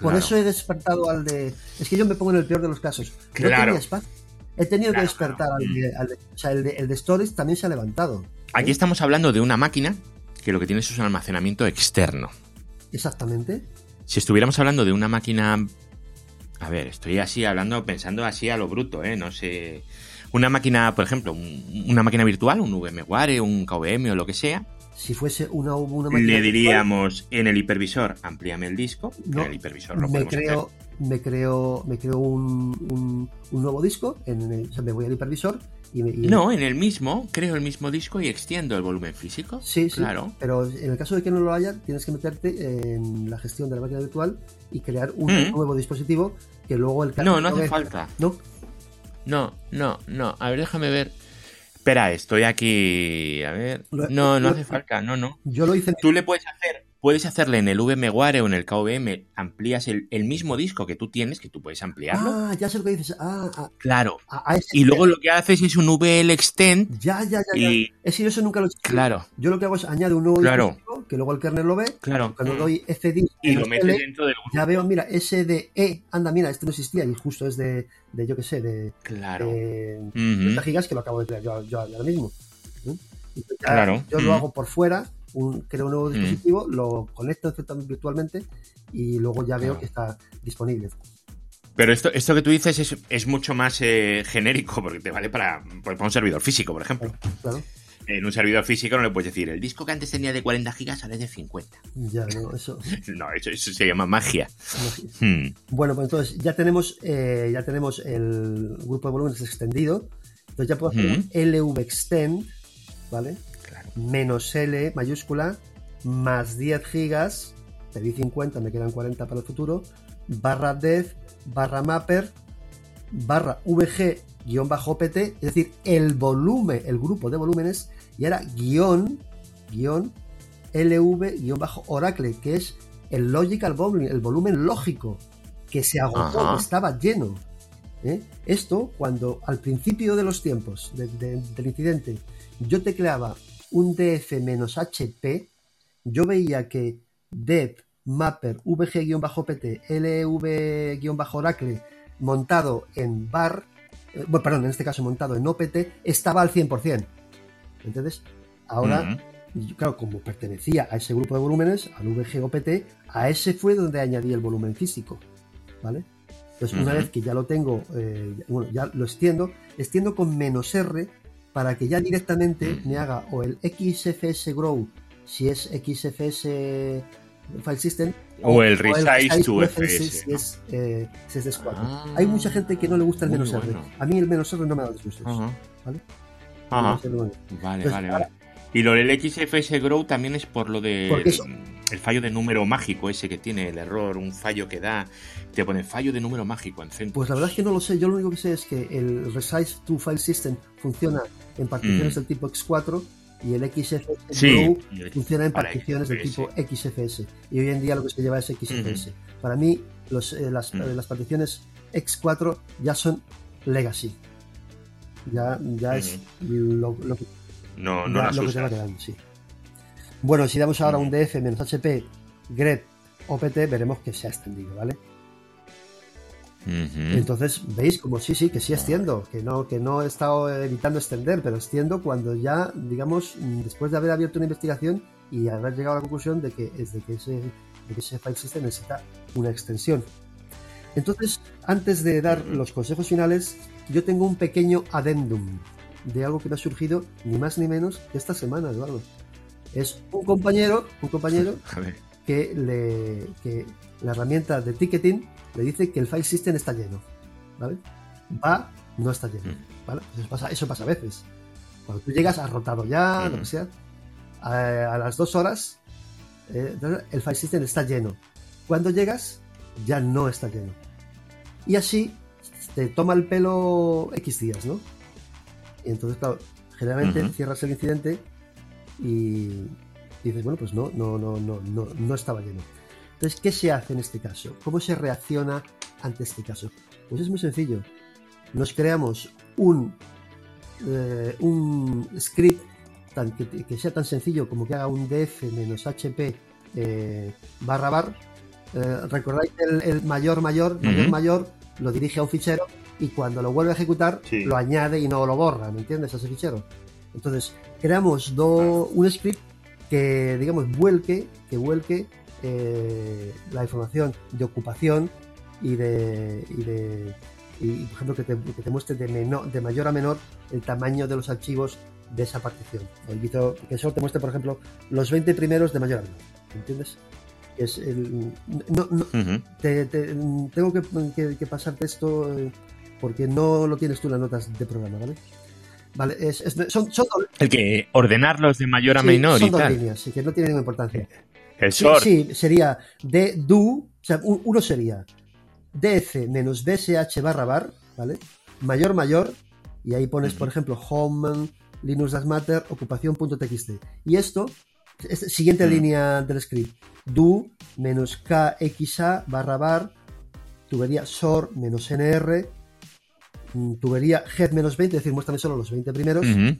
Por eso he despertado al de. Es que yo me pongo en el peor de los casos. No tenía espacio. He tenido que despertar al de, O sea, el de, el de Stories también se ha levantado. Aquí estamos hablando de una máquina que lo que tiene es un almacenamiento externo. Exactamente. Si estuviéramos hablando de una máquina a ver, estoy así hablando, pensando así a lo bruto, ¿eh? No sé. Una máquina, por ejemplo, una máquina virtual, un VMware, un KVM o lo que sea. Si fuese una, una máquina Le diríamos en el hipervisor, amplíame el disco. en el hipervisor lo me creo, Me creo, me creo un, un, nuevo disco, en o sea, me voy al hipervisor no, en el mismo, creo el mismo disco y extiendo el volumen físico. Sí, claro. Pero en el caso de que no lo haya, tienes que meterte en la gestión de la máquina virtual y crear un mm. nuevo dispositivo que luego el No, no hace falta. ¿No? No, no, no. A ver, déjame ver. Espera, estoy aquí. A ver. No, no hace falta. No, no. Yo lo hice. Tú le puedes hacer puedes hacerle en el VMware o en el KVM, amplías el, mismo disco que tú tienes, que tú puedes ampliarlo. Ah, ya sé lo que dices. Ah, ah claro. y luego lo que haces es un VL Extend. Ya, ya, ya. Y... Es que yo eso nunca lo he hecho. Claro. Yo lo que hago es añado un nuevo claro. disco, que luego el kernel lo ve. Claro. Cuando doy CD y lo metes dentro del Ya veo, mira, SDE. Anda, mira, este no existía y justo es de, de yo qué sé, de. Claro. De, gigas que lo acabo de crear yo, yo ahora mismo. ¿Mm? claro. Yo lo hago por fuera un, creo un nuevo mm. dispositivo, lo conecto virtualmente y luego ya veo que está disponible. Pero esto, esto que tú dices es, mucho más eh, genérico, porque te vale para, para, un servidor físico, por ejemplo. En un servidor físico no le puedes decir, el disco que antes tenía de 40 gigas ahora es de 50. Ya, no, eso. no, eso, se llama magia. Hmm. Bueno, pues entonces ya tenemos, eh, ya tenemos el grupo de volúmenes extendido. Entonces ya puedo hacer un LV extend, ¿vale? Menos L mayúscula, más 10 gigas, pedí 50, me quedan 40 para el futuro, barra dev, barra mapper, barra vg-pt, es decir, el volumen, el grupo de volúmenes, y ahora guion, guion, lv-oracle, que es el logical volume, el volumen lógico, que se agotó, estaba lleno. ¿eh? Esto, cuando al principio de los tiempos del incidente yo tecleaba un df-hp, yo veía que dev mapper vg-pt lv-oracle montado en bar, eh, bueno, perdón, en este caso montado en opt, estaba al 100%. Entonces, ahora, claro, como pertenecía a ese grupo de volúmenes, al VG-OPT, a ese fue donde añadí el volumen físico. ¿Vale? Entonces, una vez que ya lo tengo, eh, bueno, ya lo extiendo, extiendo con menos R para que ya directamente me haga o el XFS Grow, si es XFS File System, o, el Resize to FS, si es eh, CSS4. Ah, Hay mucha gente que no le gusta el menos R. A mí el menos R no me da disgustos. ¿Vale? Vale, vale, vale. Y lo del XFS Grow también es por lo de el fallo de número mágico ese que tiene el error, un fallo que da, te pone fallo de número mágico en centro. Pues la verdad es que no lo sé, yo lo único que sé es que el Resize to File System funciona en particiones mm. del tipo X4 y el XFS Grow funciona en particiones del tipo XFS. Y hoy en día lo que se lleva es XFS. Para mí, los, eh, las, eh, las particiones X4 ya son legacy. Ya, ya es lo, no, no lo que se va quedando, sí. Bueno, si damos ahora un df-hp grep opt, veremos que se ha extendido, ¿vale? Entonces, veis como sí, sí, que sí extiendo, que no, que no he estado evitando extender, pero extiendo cuando ya, digamos, después de haber abierto una investigación y haber llegado a la conclusión de que, es de que, ese, de que ese file system necesita una extensión. Entonces, antes de dar los consejos finales, yo tengo un pequeño addendum, de algo que me ha surgido ni más ni menos que esta semana, Eduardo. Es un compañero, un compañero que le que la herramienta de ticketing le dice que el file system está lleno, ¿vale? Va, no está lleno, mm. Eso pasa, eso pasa a veces. Cuando tú llegas, has rotado ya, lo que sea, a, las dos horas, eh, el file system está lleno. Cuando llegas, ya no está lleno. Y así te toma el pelo X días, ¿no? Y entonces, claro, generalmente cierras el incidente y, dices, bueno, pues no, no, no, no, no, no estaba lleno. Entonces, ¿qué se hace en este caso? ¿Cómo se reacciona ante este caso? Pues es muy sencillo. Nos creamos un, eh, un script tan, que, sea tan sencillo como que haga un df-hp eh, barra bar. Eh, recordáis el, el, mayor mayor, mayor mayor, lo dirige a un fichero y cuando lo vuelve a ejecutar lo añade y no lo borra, ¿me entiendes? Ese fichero. Entonces, creamos un script que, digamos, vuelque, que vuelque eh, la información de ocupación y de, y de y, por ejemplo, que te, que te muestre de, menor, de mayor a menor el tamaño de los archivos de esa partición. que eso te muestre, por ejemplo, los 20 primeros de mayor a menor. ¿Entiendes? Es el, no, no, tengo que, que, pasarte esto eh, porque no lo tienes tú en las notas de programa, ¿vale? Vale, es, son, son El que ordenarlos de mayor a menor son dos líneas, sí, que no tiene ninguna importancia. El sort. Sí, sería de do, o sea, uno sería df menos dsh barra bar, ¿vale? Mayor, mayor, y ahí pones, por ejemplo, home, linux das matter, ocupación.txt. Y esto, es, siguiente línea del script, do menos kxa barra bar, tubería sort menos nr, Mm, tubería head-20, es decir, muéstrame solo los 20 primeros, eh,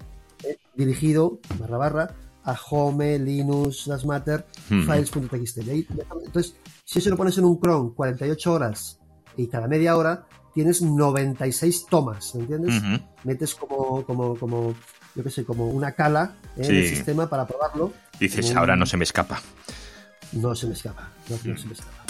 dirigido, barra barra, a home, linux, das matter, files.txt. Entonces, si eso lo pones en un cron 48 horas y cada media hora, tienes 96 tomas, ¿me entiendes? Metes como, como, como, yo qué sé, como una cala en el sistema para probarlo. Dices, ahora no se me escapa. No se me escapa, no, se me escapa.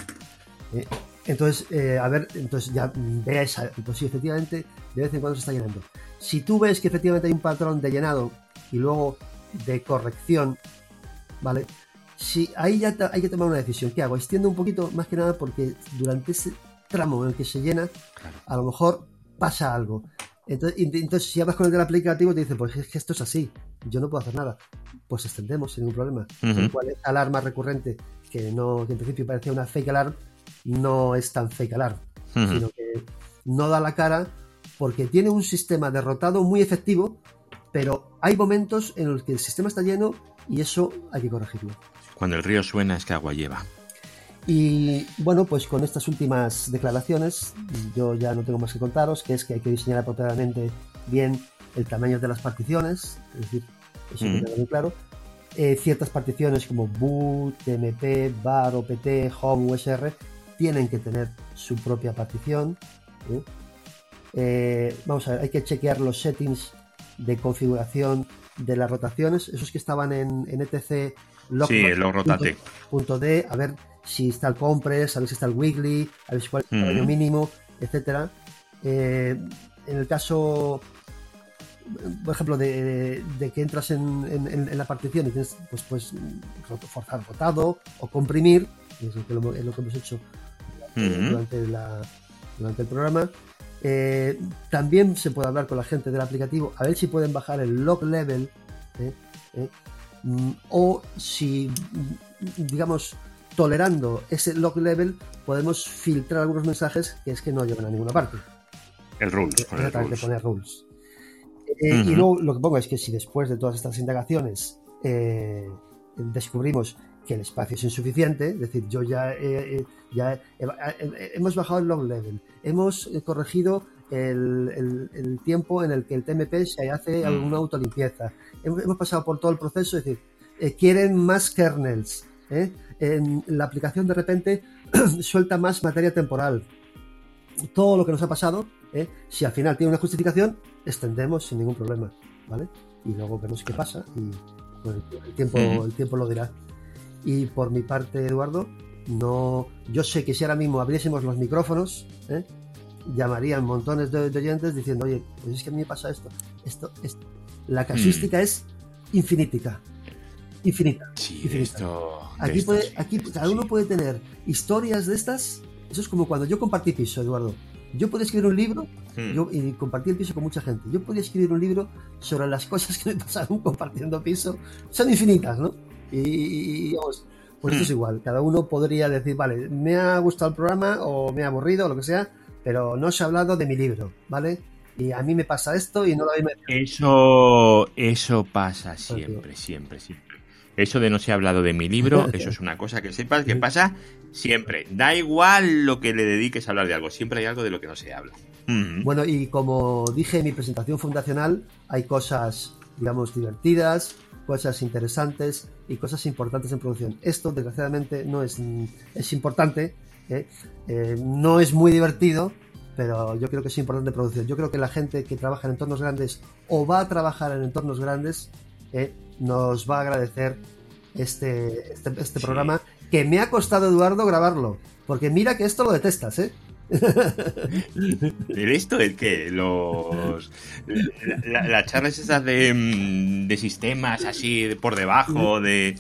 Eh, entonces, eh, a ver, entonces ya veáis, pues sí, efectivamente, de vez en cuando se está llenando. Si tú ves que efectivamente hay un patrón de llenado y luego de corrección, ¿vale? Si ahí ya hay que tomar una decisión. ¿Qué hago? Extiendo un poquito, más que nada porque durante ese tramo en el que se llena, a lo mejor pasa algo. Entonces, si hablas con el del aplicativo, te dice, pues es que esto es así, yo no puedo hacer nada. Pues extendemos sin ningún problema. ¿Cuál es alarma recurrente? Que no, que en principio parecía una fake alarm, no es tan fake alarm, sino que no da la cara porque tiene un sistema derrotado muy efectivo, pero hay momentos en los que el sistema está lleno y eso hay que corregirlo. Cuando el río suena es que agua lleva. Y bueno, pues con estas últimas declaraciones yo ya no tengo más que contaros, que es que hay que diseñar apropiadamente bien el tamaño de las particiones, es decir, eso uh muy claro. Eh, ciertas particiones como boot, tmp, bar, opt, home, usr tienen que tener su propia partición. ¿eh? Eh, vamos a ver, hay que chequear los settings de configuración de las rotaciones, esos que estaban en, etc log, sí, rotate. Punto, D, a ver si está el compress, a ver si está el wiggly, a ver si cuál es el tamaño mínimo, etcétera. Eh, en el caso por ejemplo, de, que entras en, la partición y tienes pues, pues forzar rotado o comprimir, es lo que, es lo que hemos hecho durante, durante, el programa. Eh, también se puede hablar con la gente del aplicativo a ver si pueden bajar el log level ¿eh? ¿Eh? Mm, o si, digamos, tolerando ese log level, podemos filtrar algunos mensajes que es que no llevan a ninguna parte. El rules. poner rules. Eh, y luego lo que pongo es que si después de todas estas indagaciones descubrimos que el espacio es insuficiente, es decir, yo ya, ya hemos bajado el log level, hemos corregido el, tiempo en el que el TMP se hace mm. alguna autolimpieza, hemos, hemos pasado por todo el proceso, es decir, eh, quieren más kernels, en la aplicación de repente suelta más materia temporal. Todo lo que nos ha pasado, si al final tiene una justificación, extendemos sin ningún problema, ¿vale? Y luego vemos qué pasa y el, tiempo, el tiempo lo dirá. Y por mi parte, Eduardo, no, yo sé que si ahora mismo abriésemos los micrófonos, ¿eh? llamarían montones de, oyentes diciendo, oye, pues es que a mí me pasa esto, esto, esto. La casuística mm. es infinítica, infinita. Sí, Esto, aquí, puede, aquí cada uno puede tener historias de estas. Eso es como cuando yo compartí piso, Eduardo. Yo podía escribir un libro hmm. yo, y compartir el piso con mucha gente. Yo podía escribir un libro sobre las cosas que me pasaron compartiendo piso. Son infinitas, ¿no? Y, pues esto es hmm. igual. Cada uno podría decir, vale, me ha gustado el programa o me ha aburrido o lo que sea, pero no se ha hablado de mi libro, ¿vale? Y a mí me pasa esto y no lo habéis Eso, eso pasa siempre, siempre, siempre. Eso de no se ha hablado de mi libro, eso es una cosa que sepas que pasa siempre. Da igual lo que le dediques a hablar de algo, siempre hay algo de lo que no se habla. Bueno, y como dije en mi presentación fundacional, hay cosas, digamos, divertidas, cosas interesantes y cosas importantes en producción. Esto, desgraciadamente, no es, es importante, ¿eh? Eh, no es muy divertido, pero yo creo que es importante en producción. Yo creo que la gente que trabaja en entornos grandes o va a trabajar en entornos grandes, ¿eh? nos va a agradecer este, este, este programa que me ha costado, Eduardo, grabarlo. Porque mira que esto lo detestas, ¿eh? ¿De esto el que los las charlas esas de, mm, de, sistemas así por debajo de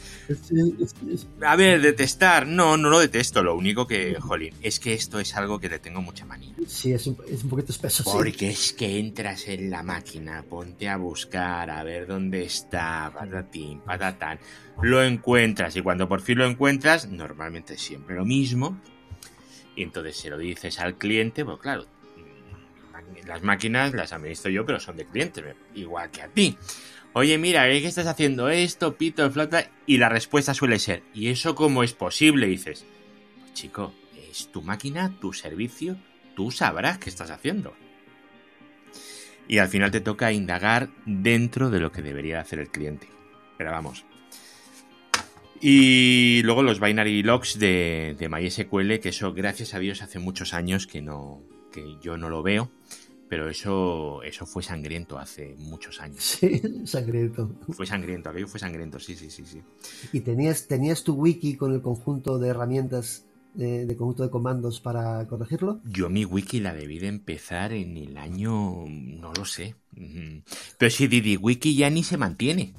a ver detestar no no lo detesto. Lo único que jolín es que esto es algo que le tengo mucha manía. Sí es un, es un poquito espeso porque es que entras en la máquina ponte a buscar a ver dónde está patatín patatán lo encuentras. Y cuando por fin lo encuentras normalmente es siempre lo mismo y entonces se lo dices al cliente, pues claro, las máquinas las administro yo, pero son de clientes, igual que a ti. Oye, mira, ¿eh? ¿qué estás haciendo esto, pito, flota? Y la respuesta suele ser, ¿y eso cómo es posible? dices, pues chico, es tu máquina, tu servicio, tú sabrás qué estás haciendo. Y al final te toca indagar dentro de lo que debería hacer el cliente. Pero vamos, y luego los binary logs de, de MySQL, que eso, gracias a Dios, hace muchos años que no, que yo no lo veo. Pero eso, eso fue sangriento hace muchos años. Sí, sangriento. Fue sangriento, aquello fue sangriento, sí, sí, sí, sí. ¿Y tenías, tenías tu wiki con el conjunto de herramientas de, conjunto de comandos para corregirlo? Yo mi wiki la debí de empezar en el año, no lo sé. Pero si DidiWiki ya ni se mantiene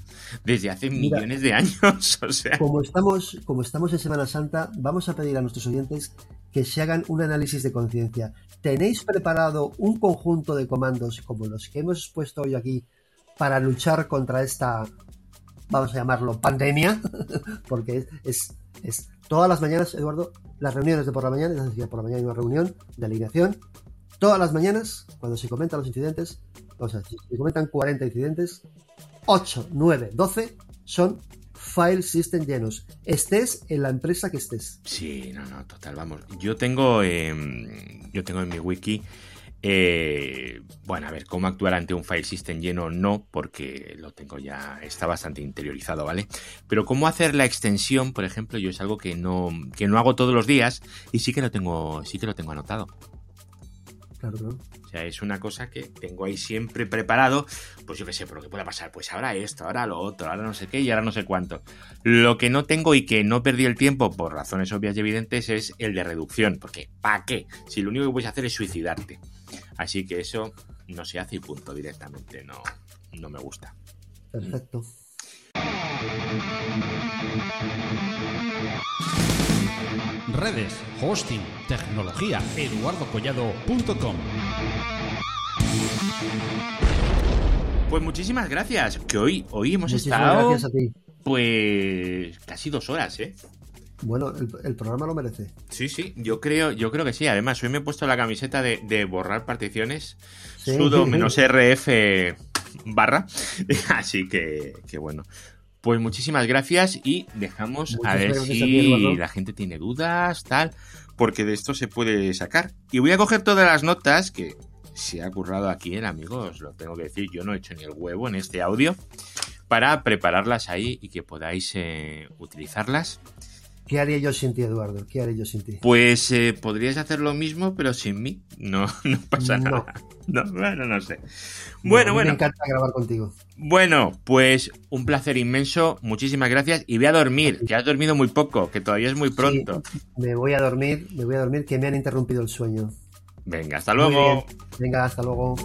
desde hace millones de años. O sea. Como estamos, como estamos en Semana Santa, vamos a pedir a nuestros oyentes que se hagan un análisis de conciencia. ¿Tenéis preparado un conjunto de comandos como los que hemos puesto hoy aquí para luchar contra esta, vamos a llamarlo, pandemia? Porque es, es todas las mañanas, Eduardo, las reuniones de por la mañana, es decir, por la mañana hay una reunión de alineación, todas las mañanas, cuando se comentan los incidentes, o sea, si se comentan 40 incidentes, 8, 9, 12 son file system llenos. Estés en la empresa que estés. Sí, no, no, total, vamos. Yo tengo, em, yo tengo en mi wiki eh, bueno, a ver, cómo actuar ante un file system lleno no, porque lo tengo ya, está bastante interiorizado, ¿vale? Pero cómo hacer la extensión, por ejemplo, yo es algo que no, que no hago todos los días y sí que lo tengo, sí que lo tengo anotado. Claro, claro. O sea, es una cosa que tengo ahí siempre preparado, pues yo qué sé, por lo que pueda pasar, pues ahora esto, ahora lo otro, ahora no sé qué y ahora no sé cuánto. Lo que no tengo y que no perdí el tiempo por razones obvias y evidentes es el de reducción, porque ¿para qué? Si lo único que puedes hacer es suicidarte. Así que eso no se hace y punto directamente, no. no me gusta. Perfecto. Redes, hosting, tecnología, eduardocollado.com. Pues muchísimas gracias, que hoy, hoy hemos estado pues casi dos horas, ¿eh? Bueno, el, programa lo merece. Sí, sí, yo creo, yo creo que sí. Además, hoy me he puesto la camiseta de, borrar particiones. Sudo menos RF barra. Así que, que bueno. Pues muchísimas gracias y dejamos a ver si la gente tiene dudas, tal, porque de esto se puede sacar. Y voy a coger todas las notas que se ha currado aquí el amigo, os lo tengo que decir, yo no he hecho ni el huevo en este audio, para prepararlas ahí y que podáis eh, utilizarlas. ¿Qué haría yo sin ti, Eduardo? ¿Qué haría yo sin ti? Pues eh, podrías hacer lo mismo, pero sin mí. No, no pasa nada. No, bueno, no sé. Bueno, bueno. Me encanta grabar contigo. Bueno, pues un placer inmenso. Muchísimas gracias. Y voy a dormir, que has dormido muy poco, que todavía es muy pronto. me voy a dormir, me voy a dormir, que me han interrumpido el sueño. Venga, hasta luego. Venga, hasta luego.